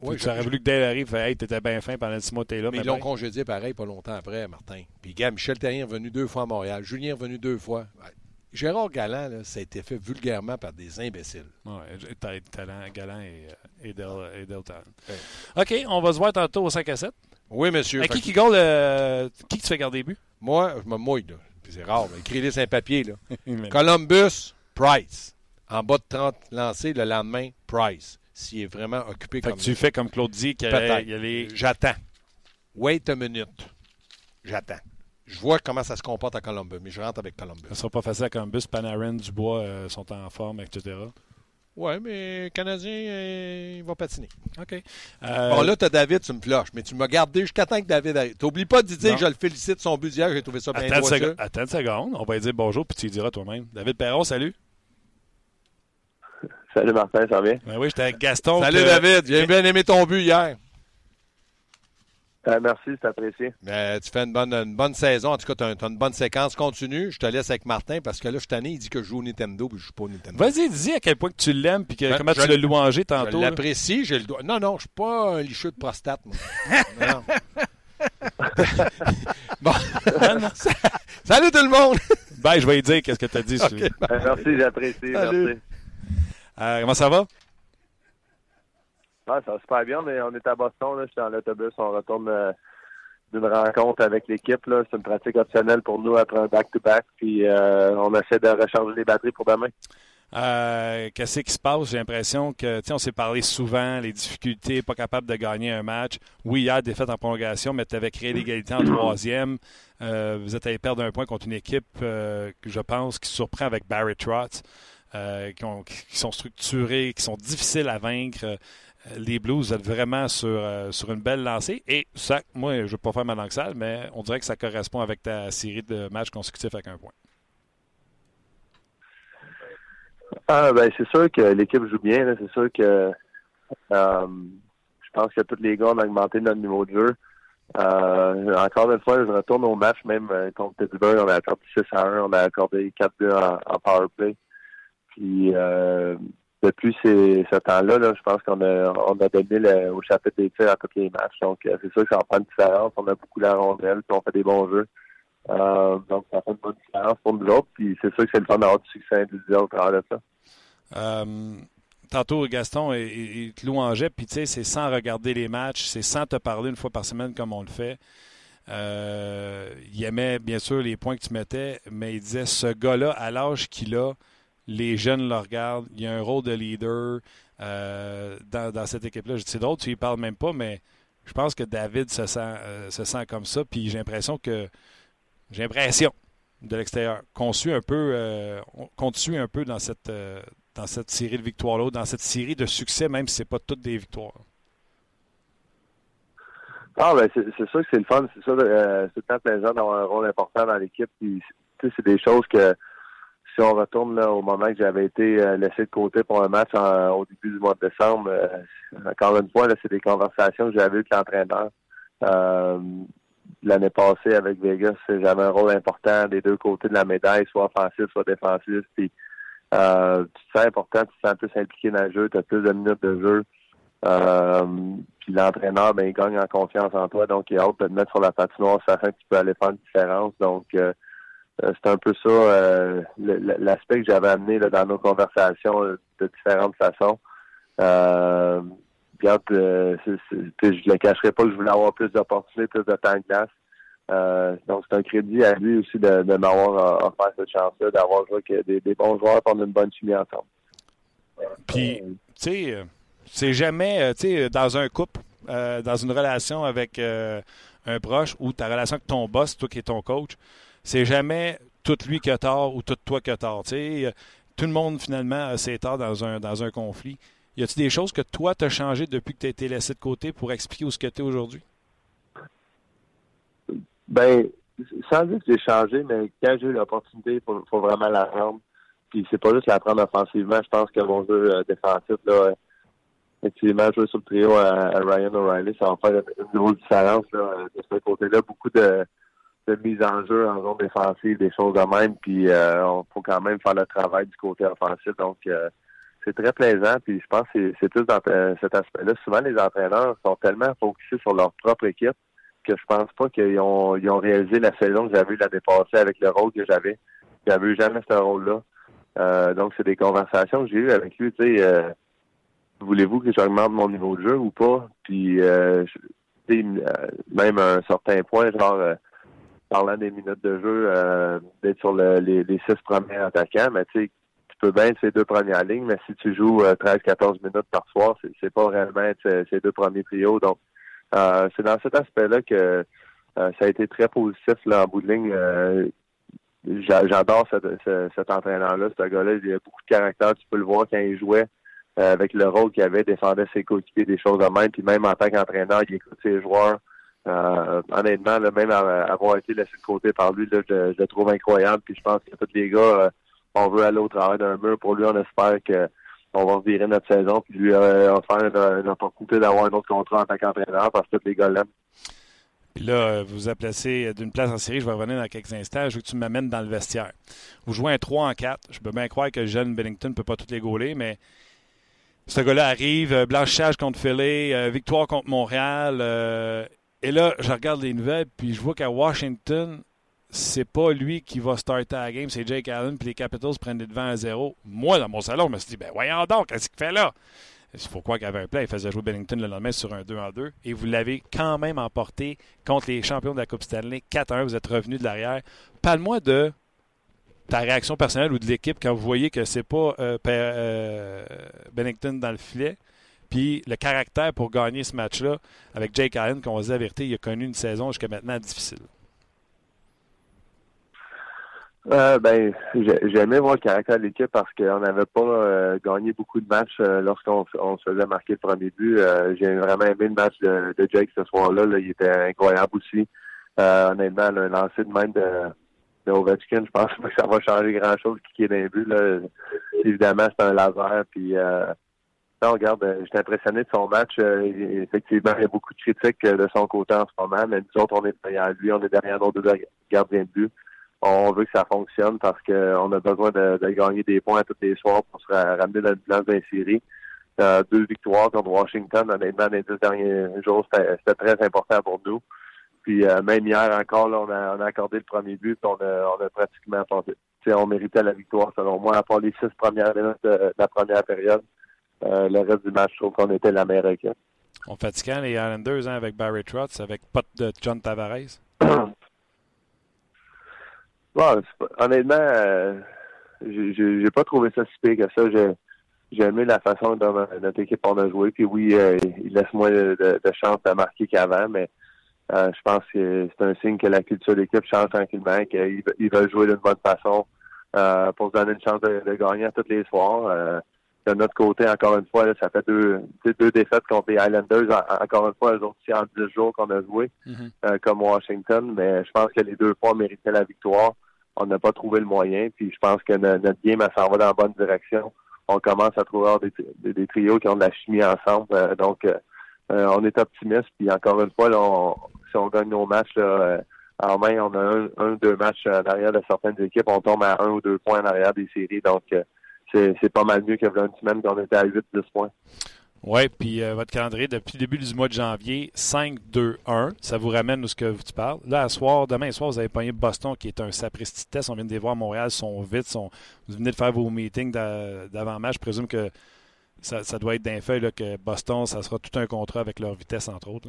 Oui, tu aurais voulu que Dale arrive, fait, hey, t'étais bien fin pendant six mois, t'es là. mais mais ils l'ont ben, congédié pareil pas longtemps après, Martin. Puis gars, Michel Terrien est revenu deux fois à Montréal. Julien est revenu deux fois. Gérard Galland, là, ça a été fait vulgairement par des imbéciles. T'as talent, et, euh, et Del, et Del Talon. Ouais. OK, on va se voir tantôt au 5 à 7. Oui, monsieur. À qui qui goal, euh, qui que tu fais garder buts? Moi, je me mouille. Là. Puis c'est rare, mais écris-les sur un papier. Là. Columbus, Price. En bas de 30 lancés, le lendemain, Price. S'il est vraiment occupé Fait comme que tu fais comme Claude dit, qu'il les... J'attends. Wait a minute. J'attends. Je vois comment ça se comporte à Columbus, mais je rentre avec Columbus. Ça sera pas facile à Columbus. Panarin, Dubois euh, sont en forme, etc. Oui, mais le Canadien, euh, il va patiner. OK. Euh, bon, là, tu as David, tu me flushes, mais tu m'as gardé jusqu'à temps que David arrive. T'oublies pas de dire que je le félicite son but d'hier, j'ai trouvé ça bien Attends, une attends une seconde, on va lui dire bonjour, puis tu lui diras toi-même. David Perron, salut. Salut Martin, ça va bien? Ben oui, j'étais avec Gaston. Salut David, j'ai bien aimé ton but hier. Euh, merci, c'est apprécié. Mais tu fais une bonne, une bonne saison. En tout cas, tu as, une bonne séquence continue. Je te laisse avec Martin parce que là, je suis tanné. Il dit que je joue au Nintendo puis je joue pas au Nintendo. Vas-y, dis à quel point que tu l'aimes puis ben, comment tu l'as louangé tantôt. Je l'apprécie. J'ai le Non, non, je suis pas un licheux de prostate. Moi. non. bon. Salut tout le monde! ben, je vais lui dire qu'est-ce que tu as dit. Okay, ben, merci, j'apprécie. Merci. Euh, comment ça va? Ça va super bien. On est, on est à Boston. Là. Je suis dans l'autobus. On retourne euh, d'une rencontre avec l'équipe. C'est une pratique optionnelle pour nous après un back-to-back. Puis euh, on essaie de recharger les batteries pour demain. Euh, qu'est-ce qui se passe? J'ai l'impression que, on s'est parlé souvent, les difficultés, pas capable de gagner un match. Oui, hier, défaite en prolongation, mais tu avais créé l'égalité en troisième. vous êtes allé perdre un point contre une équipe que je pense qui surprend avec Barry Trotz. qui, sont structurés, qui sont difficiles à vaincre les Blues êtes vraiment sur, euh, sur une belle lancée. Et ça, moi, je ne veux pas faire ma langue sale, mais on dirait que ça correspond avec ta série de matchs consécutifs avec un point. Ah, ben, c'est sûr que l'équipe joue bien. C'est sûr que euh, je pense que tous les gars ont augmenté notre niveau de jeu. Euh, encore une fois, je retourne au match, même contre Pittsburgh, on a accordé 6 à 1, on a accordé 4 buts en, en power play. Puis depuis ce temps-là, là, je pense qu'on a, on a donné au chapitre des tirs à tous les matchs. Donc, euh, c'est sûr que ça en fait une différence. On a beaucoup la rondelle, puis on fait des bons jeux. Euh, donc, ça fait une bonne différence pour nous autres. Puis c'est sûr que c'est le fun d'avoir du succès individuel au travers de ça. Euh, tantôt, Gaston, il, te louangeait, puis tu sais, c'est sans regarder les matchs, c'est sans te parler une fois par semaine comme on le fait. il aimait bien sûr les points que tu mettais, mais il disait ce gars-là, à l'âge qu'il a, les jeunes le regardent. Il y a un rôle de leader euh, dans, cette équipe-là. C'est d'autres, tu y parles même pas, mais je pense que David se sent, euh, se sent comme ça. Puis j'ai l'impression que j'ai l'impression de l'extérieur qu'on suit un peu, euh, qu'on suit un peu dans cette dans cette série de victoires-là, dans cette série de succès, même si c'est pas toutes des victoires. Ah ben c'est sûr que c'est le fun, c'est ça, c'est tout le temps plaisant un rôle important dans l'équipe. Puis c'est des choses que si on retourne là, au moment que j'avais été euh, laissé de côté pour un match au début du mois de décembre, euh, encore une fois, c'est des conversations que j'avais eues avec l'entraîneur. Euh, l'année passée avec Vegas, j'avais un rôle important des deux côtés de la médaille, soit offensif, soit défensif. Puis tu te sens important, tu te sens plus impliqué dans le jeu, tu as plus de minutes de jeu. puis l'entraîneur, ben, il gagne en confiance en toi, donc il a hâte de te mettre sur la patinoire, sachant que tu peux aller faire une différence. Donc c'est un peu ça euh, l'aspect que j'avais amené là, dans nos conversations euh, de différentes façons. Euh, regarde, je ne le cacherai pas que je voulais avoir plus d'opportunités, plus de temps de glace. donc c'est un crédit à lui aussi de, de m'avoir offert cette chance-là, d'avoir joué avec des, des, bons joueurs pour une bonne chimie ensemble. Puis, tu sais, c'est jamais, tu sais, dans un couple, dans une relation avec un proche ou ta relation avec ton boss, toi qui es ton coach, c'est jamais tout lui qui a tort ou tout toi qui a tort. tout le monde, finalement, a ses torts dans un, dans un conflit. Y a-t-il des choses que toi, tu as changé depuis que tu as été laissé de côté pour expliquer où ce que tu es aujourd'hui? Ben, sans dire que j'ai changé, mais quand j'ai eu l'opportunité, il faut, vraiment la prendre. Puis c'est pas juste la prendre offensivement. Je pense que mon jeu euh, défensif, là, effectivement, jouer sur le trio à, Ryan O'Reilly, ça va faire une, grosse différence de ce côté-là. Beaucoup de de mise en jeu en zone défensive, des choses de même, puis euh, on faut quand même faire le travail du côté offensif. Donc euh, c'est très plaisant, puis je pense que c'est plus dans euh, cet aspect-là. Souvent les entraîneurs sont tellement focusés sur leur propre équipe que je pense pas qu'ils ont, ils ont réalisé la saison que j'avais eu l'année passée avec le rôle que j'avais. J'avais eu jamais ce rôle-là. donc c'est des conversations que j'ai eues avec lui, tu sais, voulez-vous que j'augmente mon niveau de jeu ou pas? Puis même à un certain point, genre parlant des minutes de jeu, euh, d'être sur les, six premiers attaquants, mais tu sais, tu peux bien être ces deux premières lignes, mais si tu joues 13-14 euh, minutes par soir, c'est pas réellement être ces deux premiers trios. Donc, euh, c'est dans cet aspect-là que ça a été très positif là, en bout de ligne. J'adore cet, cet entraîneur-là, ce gars-là. Il a beaucoup de caractère. Tu peux le voir quand il jouait. avec le rôle qu'il avait, défendait ses coéquipiers, des choses de même. Puis même en tant qu'entraîneur, il écoute ses joueurs. Honnêtement, même avoir été laissé de côté par lui, je, le trouve incroyable. Puis je pense que tous les gars, on veut aller au travail d'un mur. Pour lui, on espère que on va virer notre saison puis lui offrir une opportunité d'avoir un autre contrat en tant qu'entraîneur parce que tous les gars l'aiment. Puis là, vous vous placé d'une place en série. Je vais revenir dans quelques instants. Je veux que tu m'amènes dans le vestiaire. Vous jouez un 3 en 4. Je peux bien croire que jeune Bennington ne peut pas tous les gauler, mais ce gars-là arrive. Euh, blanchissage contre Philly, euh, victoire contre Montréal. Et là, je regarde les nouvelles, puis je vois qu'à Washington, c'est pas lui qui va starter la game, c'est Jake Allen, puis les Capitals prennent des devants à zéro. Moi, dans mon salon, je me suis dit, ben voyons donc, qu'est-ce qu'il fait là? Il faut croire qu'il avait un play. Il faisait jouer Bennington le lendemain sur un 2 en 2. Et vous l'avez quand même emporté contre les champions de la Coupe Stanley 4-1. Vous êtes revenu de l'arrière. Parle-moi de ta réaction personnelle ou de l'équipe quand vous voyez que c'est pas euh, euh, Bennington dans le filet. Puis le caractère pour gagner ce match-là avec Jake Allen, qu'on va dire il a connu une saison jusqu'à maintenant difficile. Euh, ben, j'ai aimé voir le caractère de l'équipe parce qu'on n'avait pas euh, gagné beaucoup de matchs euh, lorsqu'on se faisait marquer le premier but. Euh, j'ai vraiment aimé le match de, Jake ce soir-là. Il était incroyable aussi. honnêtement, le lancer de même de, de Ovechkin, je pense pas que ça va changer grand-chose qui est les buts. Là. Évidemment, c'est un laser. Puis, non, regarde, j'étais impressionné de son match. effectivement, il y a beaucoup de critiques de son côté en ce moment, mais nous autres, on est derrière lui, on est derrière nos deux gardiens de but on veut que ça fonctionne parce qu'on a besoin de, gagner des points tous les soirs pour se ramener dans le bilan d'un série. Euh, deux victoires contre Washington, honnêtement, les deux derniers jours, c'était très important pour nous. Puis euh, même hier encore, là, on, a, on a accordé le premier but, on a, on a pratiquement pensé. On méritait la victoire, selon moi, à part les six premières minutes de, la première période. Euh, le reste du match, je trouve qu'on était la meilleure équipe. On fatiguant les Islanders hein, avec Barry Trotz, avec Pot de John Tavares. honnêtement, euh, j'ai pas trouvé ça si pire que ça. J'ai aimé la façon dont notre équipe a joué. Puis oui, euh, il laisse moins de, de, chance de marquer qu'avant, mais euh, je pense que c'est un signe que la culture de l'équipe change tranquillement, qu'ils veulent jouer d'une bonne façon euh, pour se donner une chance de, gagner à tous les soirs. De notre côté, encore une fois, ça fait deux, deux défaites contre les Highlanders. encore une fois, eux autres, en dix jours qu'on a joué, mm-hmm. comme Washington. Mais je pense que les deux fois méritaient la victoire on n'a pas trouvé le moyen. Puis je pense que notre game, elle s'en va dans la bonne direction. On commence à trouver des, trios qui ont de la chimie ensemble. Euh, donc, euh, euh, on est optimiste. Puis encore une fois, si on gagne nos matchs là, en main, on a un, un deux matchs en arrière de certaines équipes. On tombe à un ou deux points en arrière des séries. Donc, c'est pas mal mieux que une semaine qu'on était à 8-10 points. Oui, puis euh, votre calendrier, depuis le début du mois de janvier, 5-2-1. Ça vous ramène où ce que tu parles. Là, à soir, demain soir, vous avez pogné Boston, qui est un sapristi test. On vient de les voir à Montréal, sont vite. Sont, vous venez de faire vos meetings d'avant-match. Je présume que ça, doit être d'un feuille que Boston, ça sera tout un contrat avec leur vitesse, entre autres.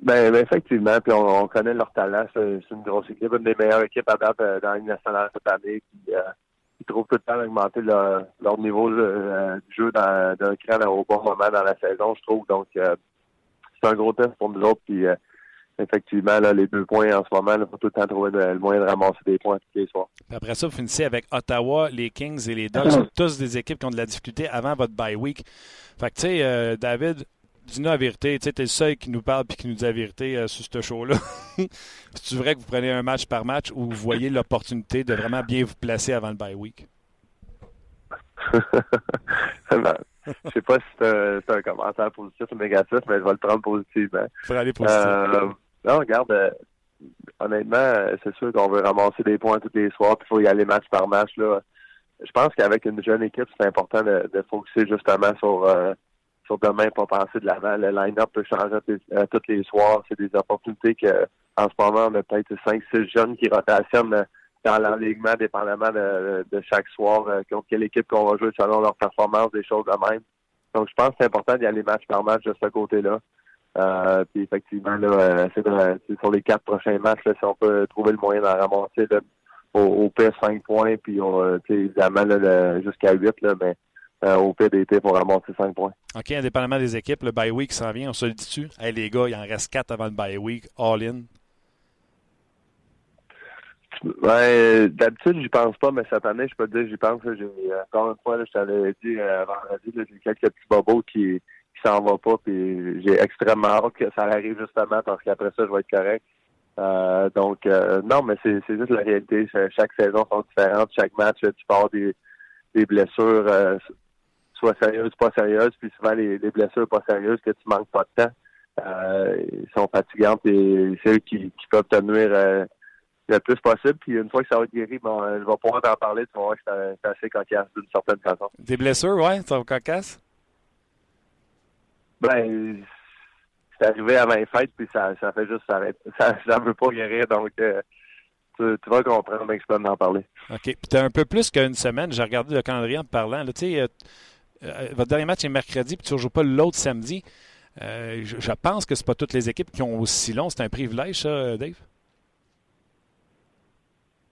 Ben, ben, effectivement, puis on, connaît leur talent. C'est une grosse équipe, une des meilleures équipes à date euh, dans la nationale cette année. Euh, trouvent tout le temps d'augmenter leur, niveau euh, du jeu d'un cran au bon moment dans la saison, je trouve. Donc, euh, c'est un gros test pour nous autres. Puis, euh, effectivement, là, les deux points en ce moment, il faut tout le temps trouver le, moyen de ramasser des points tous les soirs. après ça, vous finissez avec Ottawa, les Kings et les Ducks. sont tous des équipes qui ont de la difficulté avant votre bye week. Fait que, tu sais, David, dis-nous la vérité. Tu sais, es le seul qui nous parle et qui nous dit la vérité euh, sur ce show-là. C'est vrai que vous prenez un match par match ou vous voyez l'opportunité de vraiment bien vous placer avant le bye week? ben, je sais pas si c'est un, commentaire positif ou négatif, mais je vais le prendre positivement. Faut aller positif. Euh, non, regarde, euh, honnêtement, c'est sûr qu'on veut ramasser des points tous les soirs, puis il faut y aller match par match. Là. Je pense qu'avec une jeune équipe, c'est important de, de focuser justement sur sur demain, pas passer de l'avant. Le line-up peut changer euh, tous les soirs. C'est des opportunités que, en ce moment, on a peut-être 5-6 jeunes qui rotationnent euh, dans l'enlignement, dépendamment de, chaque soir, euh, quelle équipe qu'on va jouer selon leur performance, des choses de même. Donc, je pense que c'est important d'y aller match par match de ce côté-là. puis effectivement, là, c'est, sur les quatre prochains matchs, si on peut trouver le moyen d'en ramasser au, au pire 5 points, puis on, évidemment jusqu'à 8, là, mais euh, au PDT pour ramasser 5 points. OK, indépendamment des équipes, le bye week s'en vient, on se le dit-tu? Hey, les gars, il en reste 4 avant le bye week, all-in. Ouais, d'habitude, j'y pense pas, mais cette année, je peux te dire, j'y pense. J'ai, encore une fois, là, je t'avais dit euh, vendredi, j'ai quelques petits bobos qui, qui s'en vont pas, puis j'ai extrêmement hâte que ça arrive justement parce qu'après ça, je vais être correct. Euh, donc, euh, non, mais c'est, c'est juste la réalité. Chaque saison sont différentes. Chaque match, tu pars des, des blessures, euh, soit sérieuses, pas sérieuses, puis souvent les, les, blessures pas sérieuses que tu manques pas de temps. Euh, sont fatigantes et c'est eux qui, qui peuvent te nuire euh, le plus possible. Puis une fois que ça va être guéri, bon, je vais pouvoir t'en parler. Tu vas voir que c'est assez cocasse d'une certaine façon. Des blessures, ouais, ça va cocasse? Ben, c'est arrivé avant les fêtes, puis ça, ça fait juste s'arrêter. Ça ne veut pas guérir, donc euh, tu, tu, vas comprendre, mais je peux en parler. OK. Puis tu as un peu plus qu'une semaine. J'ai regardé le calendrier en te parlant. Tu sais, euh, euh, votre dernier match est mercredi, puis tu ne joues pas l'autre samedi. Euh, je, pense que ce pas toutes les équipes qui ont aussi long. C'est un privilège, ça, Dave?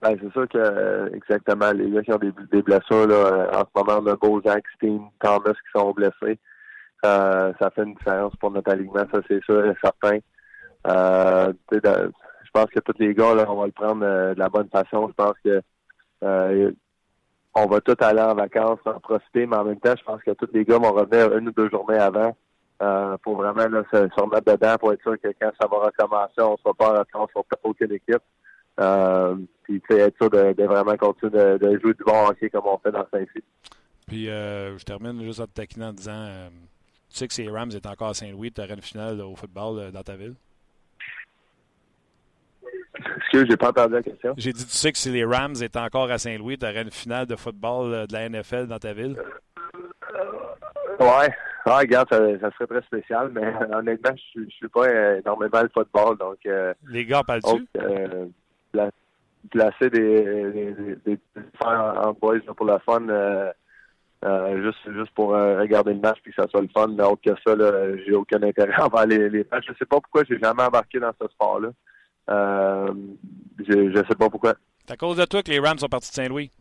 Ben, c'est sûr que exactement les gars qui ont des, blessures là, en ce moment, on a Bozak, Thomas qui sont blessés. Ça fait une différence pour notre alignement, ça c'est sûr et certain. Je pense que tous les gars, là, on va le prendre de la bonne façon. Je pense que on va tous aller en vacances, en profiter, mais en même temps, je pense que tous les gars vont revenir une ou deux journées avant euh, pour vraiment se, remettre dedans pour être sûr que quand ça va recommencer, on ne sera pas en vacances sur aucune équipe. Euh, puis être sûr de, vraiment continuer de, jouer du bon hockey comme on fait dans Saint-Louis. Puis euh, je termine juste en te taquinant en disant euh, tu sais que si Rams est encore à Saint-Louis, tu aurais une finale au football dans ta ville? Excuse, j'ai pas entendu la question. J'ai dit, tu sais que si les Rams étaient encore à Saint-Louis, tu aurais une finale de football euh, de la NFL dans ta ville? Ouais. Ah, regarde, ça, ça, serait très spécial, mais honnêtement, je ne suis pas euh, énormément le football. Donc, euh, les gars, parles-tu? Euh, placer des, des, des, des en boys pour la fun, euh, euh, juste juste pour euh, regarder le match puis que ça soit le fun. Mais autre que ça, j'ai aucun intérêt envers les, les matchs. Je sais pas pourquoi j'ai jamais embarqué dans ce sport-là. Euh, je, je sais pas pourquoi. C'est à cause de toi que les Rams sont partis de Saint-Louis.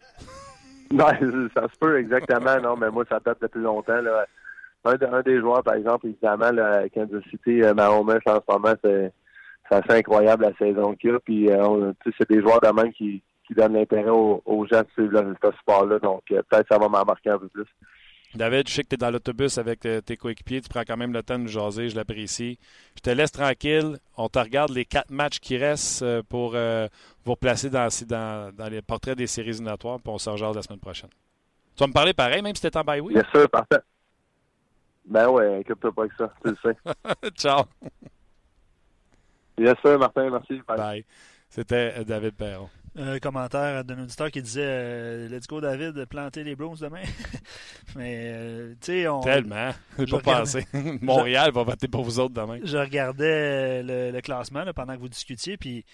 non, ça se peut exactement, non, mais moi, ça date depuis longtemps. Là. Un, un des joueurs, par exemple, évidemment, là, Kansas City, euh, Mahomes, en ce moment, c'est assez incroyable la saison qu'il y a. Puis, euh, c'est des joueurs de même qui, qui donnent l'intérêt aux, aux, gens de suivre ce sport-là. Donc, peut-être ça va m'embarquer un peu plus. David, je sais que tu es dans l'autobus avec euh, tes coéquipiers. Tu prends quand même le temps de nous jaser. Je l'apprécie. Je te laisse tranquille. On te regarde les quatre matchs qui restent euh, pour euh, vous replacer dans, dans, dans, les portraits des séries éliminatoires. Puis on se rejase la semaine prochaine. Tu vas me parler pareil, même si tu es en bye week? Bien sûr, parfait. Ben ouais, inquiète-toi pas avec ça. Tu le sais. Ciao. Bien sûr, Martin. Merci. Bye. Bye. C'était David Perron. Un commentaire d'un auditeur qui disait euh, Let's go David, planter les Browns demain. Mais euh, tu sais, on. Tellement. J'ai pas pensé. Montréal je... va voter pour vous autres demain. Je regardais le, le classement là, pendant que vous discutiez, puis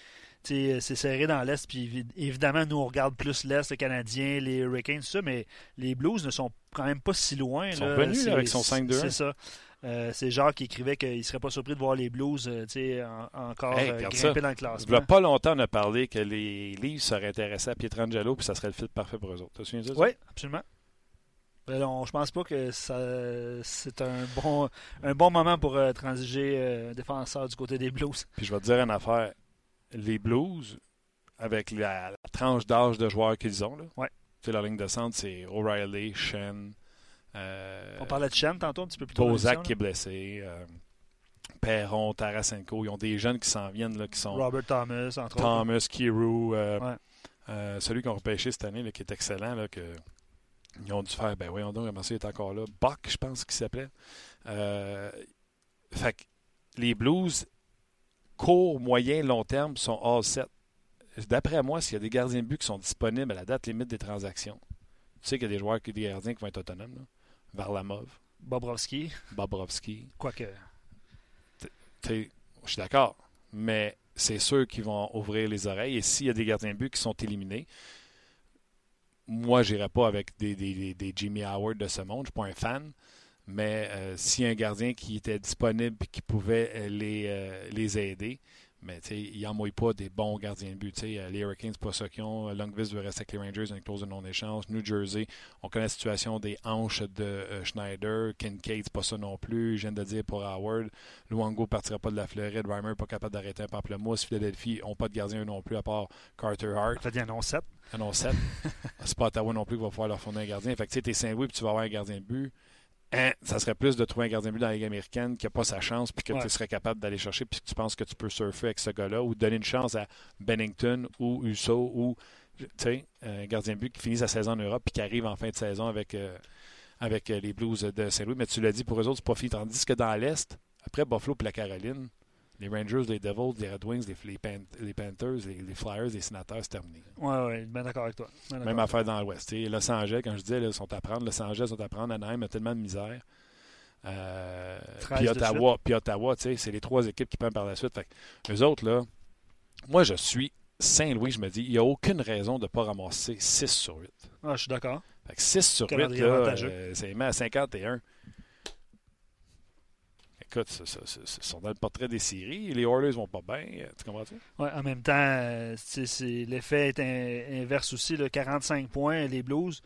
c'est serré dans l'Est, puis évidemment, nous, on regarde plus l'Est, le Canadien, les Hurricanes, tout ça, mais les Blues ne sont quand même pas si loin. Ils sont venus avec son 5-2. C'est ça. Euh, c'est Jacques qui écrivait qu'il ne serait pas surpris de voir les Blues euh, en, encore hey, euh, grimper dans le classement. Il n'y a pas longtemps, on a parlé que les Leafs seraient intéressés à Pietrangelo puis ça serait le fit parfait pour eux autres. Tu te souviens de ça? Oui, absolument. Alors, je pense pas que ça, c'est un bon, un bon moment pour transiger défenseur du côté des Blues. Puis je vais te dire une affaire. Les Blues, avec la, la tranche d'âge de joueurs qu'ils ont, là, ouais. la ligne de centre, c'est O'Reilly, Shen, On parlait de Chen tantôt un petit peu plus tôt. Bozak qui est blessé. Euh, Perron, Tarasenko, ils ont des jeunes qui s'en viennent, là, qui sont. Robert Thomas, entre Thomas, autres. Kirou, euh, ouais. celui qu'on a repêché cette année, là, qui est excellent, là, que ils ont dû faire. Ben voyons donc, comment ça, il est encore là. Buck, je pense qu'il s'appelait. fait que les Blues, court, moyen, long terme, sont all set. D'après moi, s'il y a des gardiens de but qui sont disponibles à la date limite des transactions, tu sais qu'il y a des joueurs, des gardiens qui vont être autonomes. Là. Varlamov. Bobrovski. Bobrovski. Quoique. Je suis d'accord. Mais c'est ceux qui vont ouvrir les oreilles. Et s'il y a des gardiens de but qui sont éliminés, moi, je n'irai pas avec des, des, des, Jimmy Howard de ce monde. Je ne suis pas un fan. Mais euh, s'il y a un gardien qui était disponible et qui pouvait les, euh, les aider, Mais il n'envoie pas des bons gardiens de but. T'sais, les Hurricanes, pas ça qu'ils ont. Longvis veut rester avec les Rangers, une clause de non-échange. New Jersey, on connaît la situation des hanches de euh, Schneider. Kincaid, c'est pas ça non plus. Je viens de dire pour Howard. Luango ne partira pas de la Floride. Reimer pas capable d'arrêter un pamplemousse. Philadelphie n'ont pas de gardien non plus à part Carter Hart. En fait, il y en a 7. Il y en a 7. c'est pas Ottawa non plus qui va pouvoir leur fournir un gardien. Fait que tu es Saint-Louis puis tu vas avoir un gardien de but. Hein, ça serait plus de trouver un gardien de but dans la Ligue américaine qui n'a pas sa chance puis que Ouais. tu serais capable d'aller chercher puis que tu penses que tu peux surfer avec ce gars-là ou donner une chance à Bennington ou Uso ou un gardien de but qui finit sa saison en Europe puis qui arrive en fin de saison avec, euh, avec euh, les Blues de Saint-Louis. Mais tu l'as dit, pour eux autres, c'est pas fini. Tandis que dans l'Est, après Buffalo et la Caroline, les Rangers, les Devils, les Red Wings, les, les Pan- les Panthers, les, les Flyers, les Sénateurs, c'est terminé. Oui, oui, bien d'accord avec toi. Bien. Même affaire dans l'Ouest. Los Angeles, quand je disais, ils sont à prendre. Los Angeles sont à prendre. Anaheim a tellement de misère. Euh, 13 puis Ottawa, puis Ottawa tu sais, c'est les trois équipes qui prennent par la suite. Fait que eux autres, là, moi, je suis Saint-Louis, je me dis, il n'y a aucune raison de ne pas ramasser 6 sur 8. Ah, je suis d'accord. Fait que 6 sur 8, Calendrier là, avantageux. euh, c'est mis à 51. Écoute, ça- ça- ça- sont dans le portrait des séries. Les Oilers vont pas bien. Tu comprends-tu? Ouais, en même temps, euh, l'effet est in- inverse aussi. Là, 45 points, les Blues.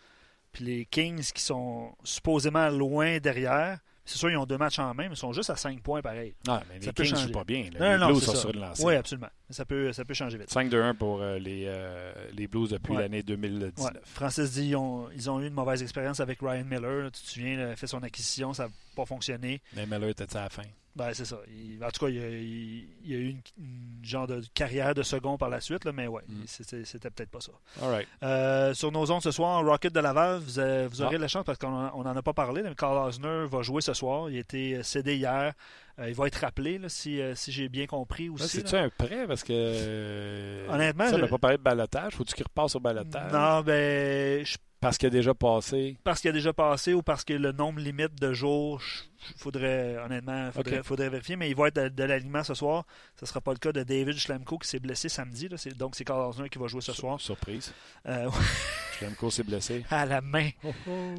Puis les Kings qui sont supposément loin derrière. C'est sûr, ils ont deux matchs en main, mais ils sont juste à 5 points pareil. Non, mais Ça les peut Kings changer. pas bien. les non, Blues sont ça. sur le lancer. Oui, absolument. Ça peut, ça peut changer vite. 5-2-1 pour euh, les, euh, les Blues depuis Ouais. l'année 2019. Ouais. Francis dit ils ont, ils ont eu une mauvaise expérience avec Ryan Miller. Tu te souviens, il a fait son acquisition, ça n'a pas fonctionné. Mais Miller était à la fin. Ben, c'est ça. Il- en tout cas, il, a- il- il a eu une, une genre de carrière de second par la suite, là, mais ouais, Mm. c'était, peut-être pas ça. All right. Euh, sur nos ondes ce soir, Rocket de Laval, vous, vous aurez Ah. la chance parce qu'on n'en a pas parlé. mais Carl Osner va jouer ce soir. Il a été euh, cédé hier. Euh, il va être rappelé, là, si, euh, si j'ai bien compris aussi. C'est-tu un prêt? Parce que. Honnêtement, Ça, on je- n'a pas parlé de balotage. Faut-tu qu'il repasse au balotage? Non, ben, je- Parce qu'il a déjà passé. parce qu'il a déjà passé ou parce que le nombre limite de jours, il faudrait, honnêtement, faudrait, vérifier. Mais il va être de, de l'alignement ce soir. Ce ne sera pas le cas de David Schlemko qui s'est blessé samedi. là. C'est- Donc, c'est Carl qui va jouer ce Sur- soir. Surprise. Euh, Schlemko s'est blessé. à la main.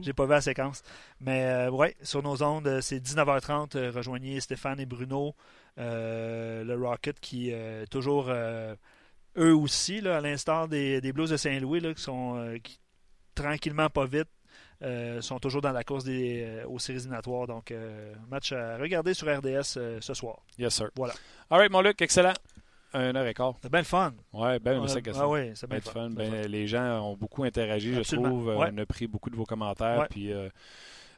J'ai pas vu la séquence. Mais euh, ouais, sur nos ondes, euh, c'est 19h30. euh, rejoignez Stéphane et Bruno. Euh, le Rocket qui euh, toujours euh, eux aussi, là, à l'instar des, des Blues de Saint-Louis, là, qui sont euh, qui, tranquillement pas vite. euh, sont toujours dans la course des, euh, aux séries éliminatoires. Donc, euh, match à regarder sur RDS ce soir. Yes, sir. Voilà. All right, mon Luc, excellent. Un heure et quart. C'est bien le fun. Ouais, ben, Ouais, c'est ah oui, c'est bien Ben le fun. Ben, les gens ont beaucoup interagi, Absolument. je trouve. Ouais. On a pris beaucoup de vos commentaires. Ouais. Puis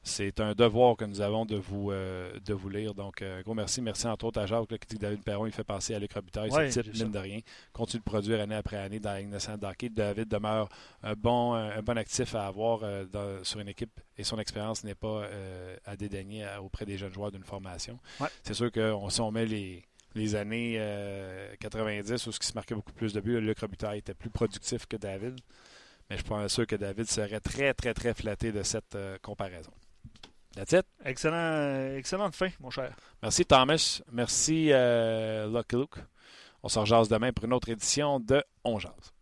c'est un devoir que nous avons de vous, euh, de vous lire. Donc, euh, gros merci. Merci entre autres à Jacques là, qui dit que David Perron il fait passer à Luc Robitaille. Ouais, ce j'ai type, ça. mine de rien, continue de produire année après année dans la Ligue nationale. David demeure un bon, un bon actif à avoir euh, dans- sur une équipe et son expérience n'est pas euh, à dédaigner auprès des jeunes joueurs d'une formation. Ouais. C'est sûr que on- si on met les, les années euh, 90 où ce qui se marquait beaucoup plus de buts, là, Luc Robitaille était plus productif que David. Mais je suis pas sûr que David serait très, très, très flatté de cette comparaison. That's it. Excellent, excellente fin, mon cher. Merci Thomas. Merci euh, Lucky Luke. On se rejase demain pour une autre édition de On Jase.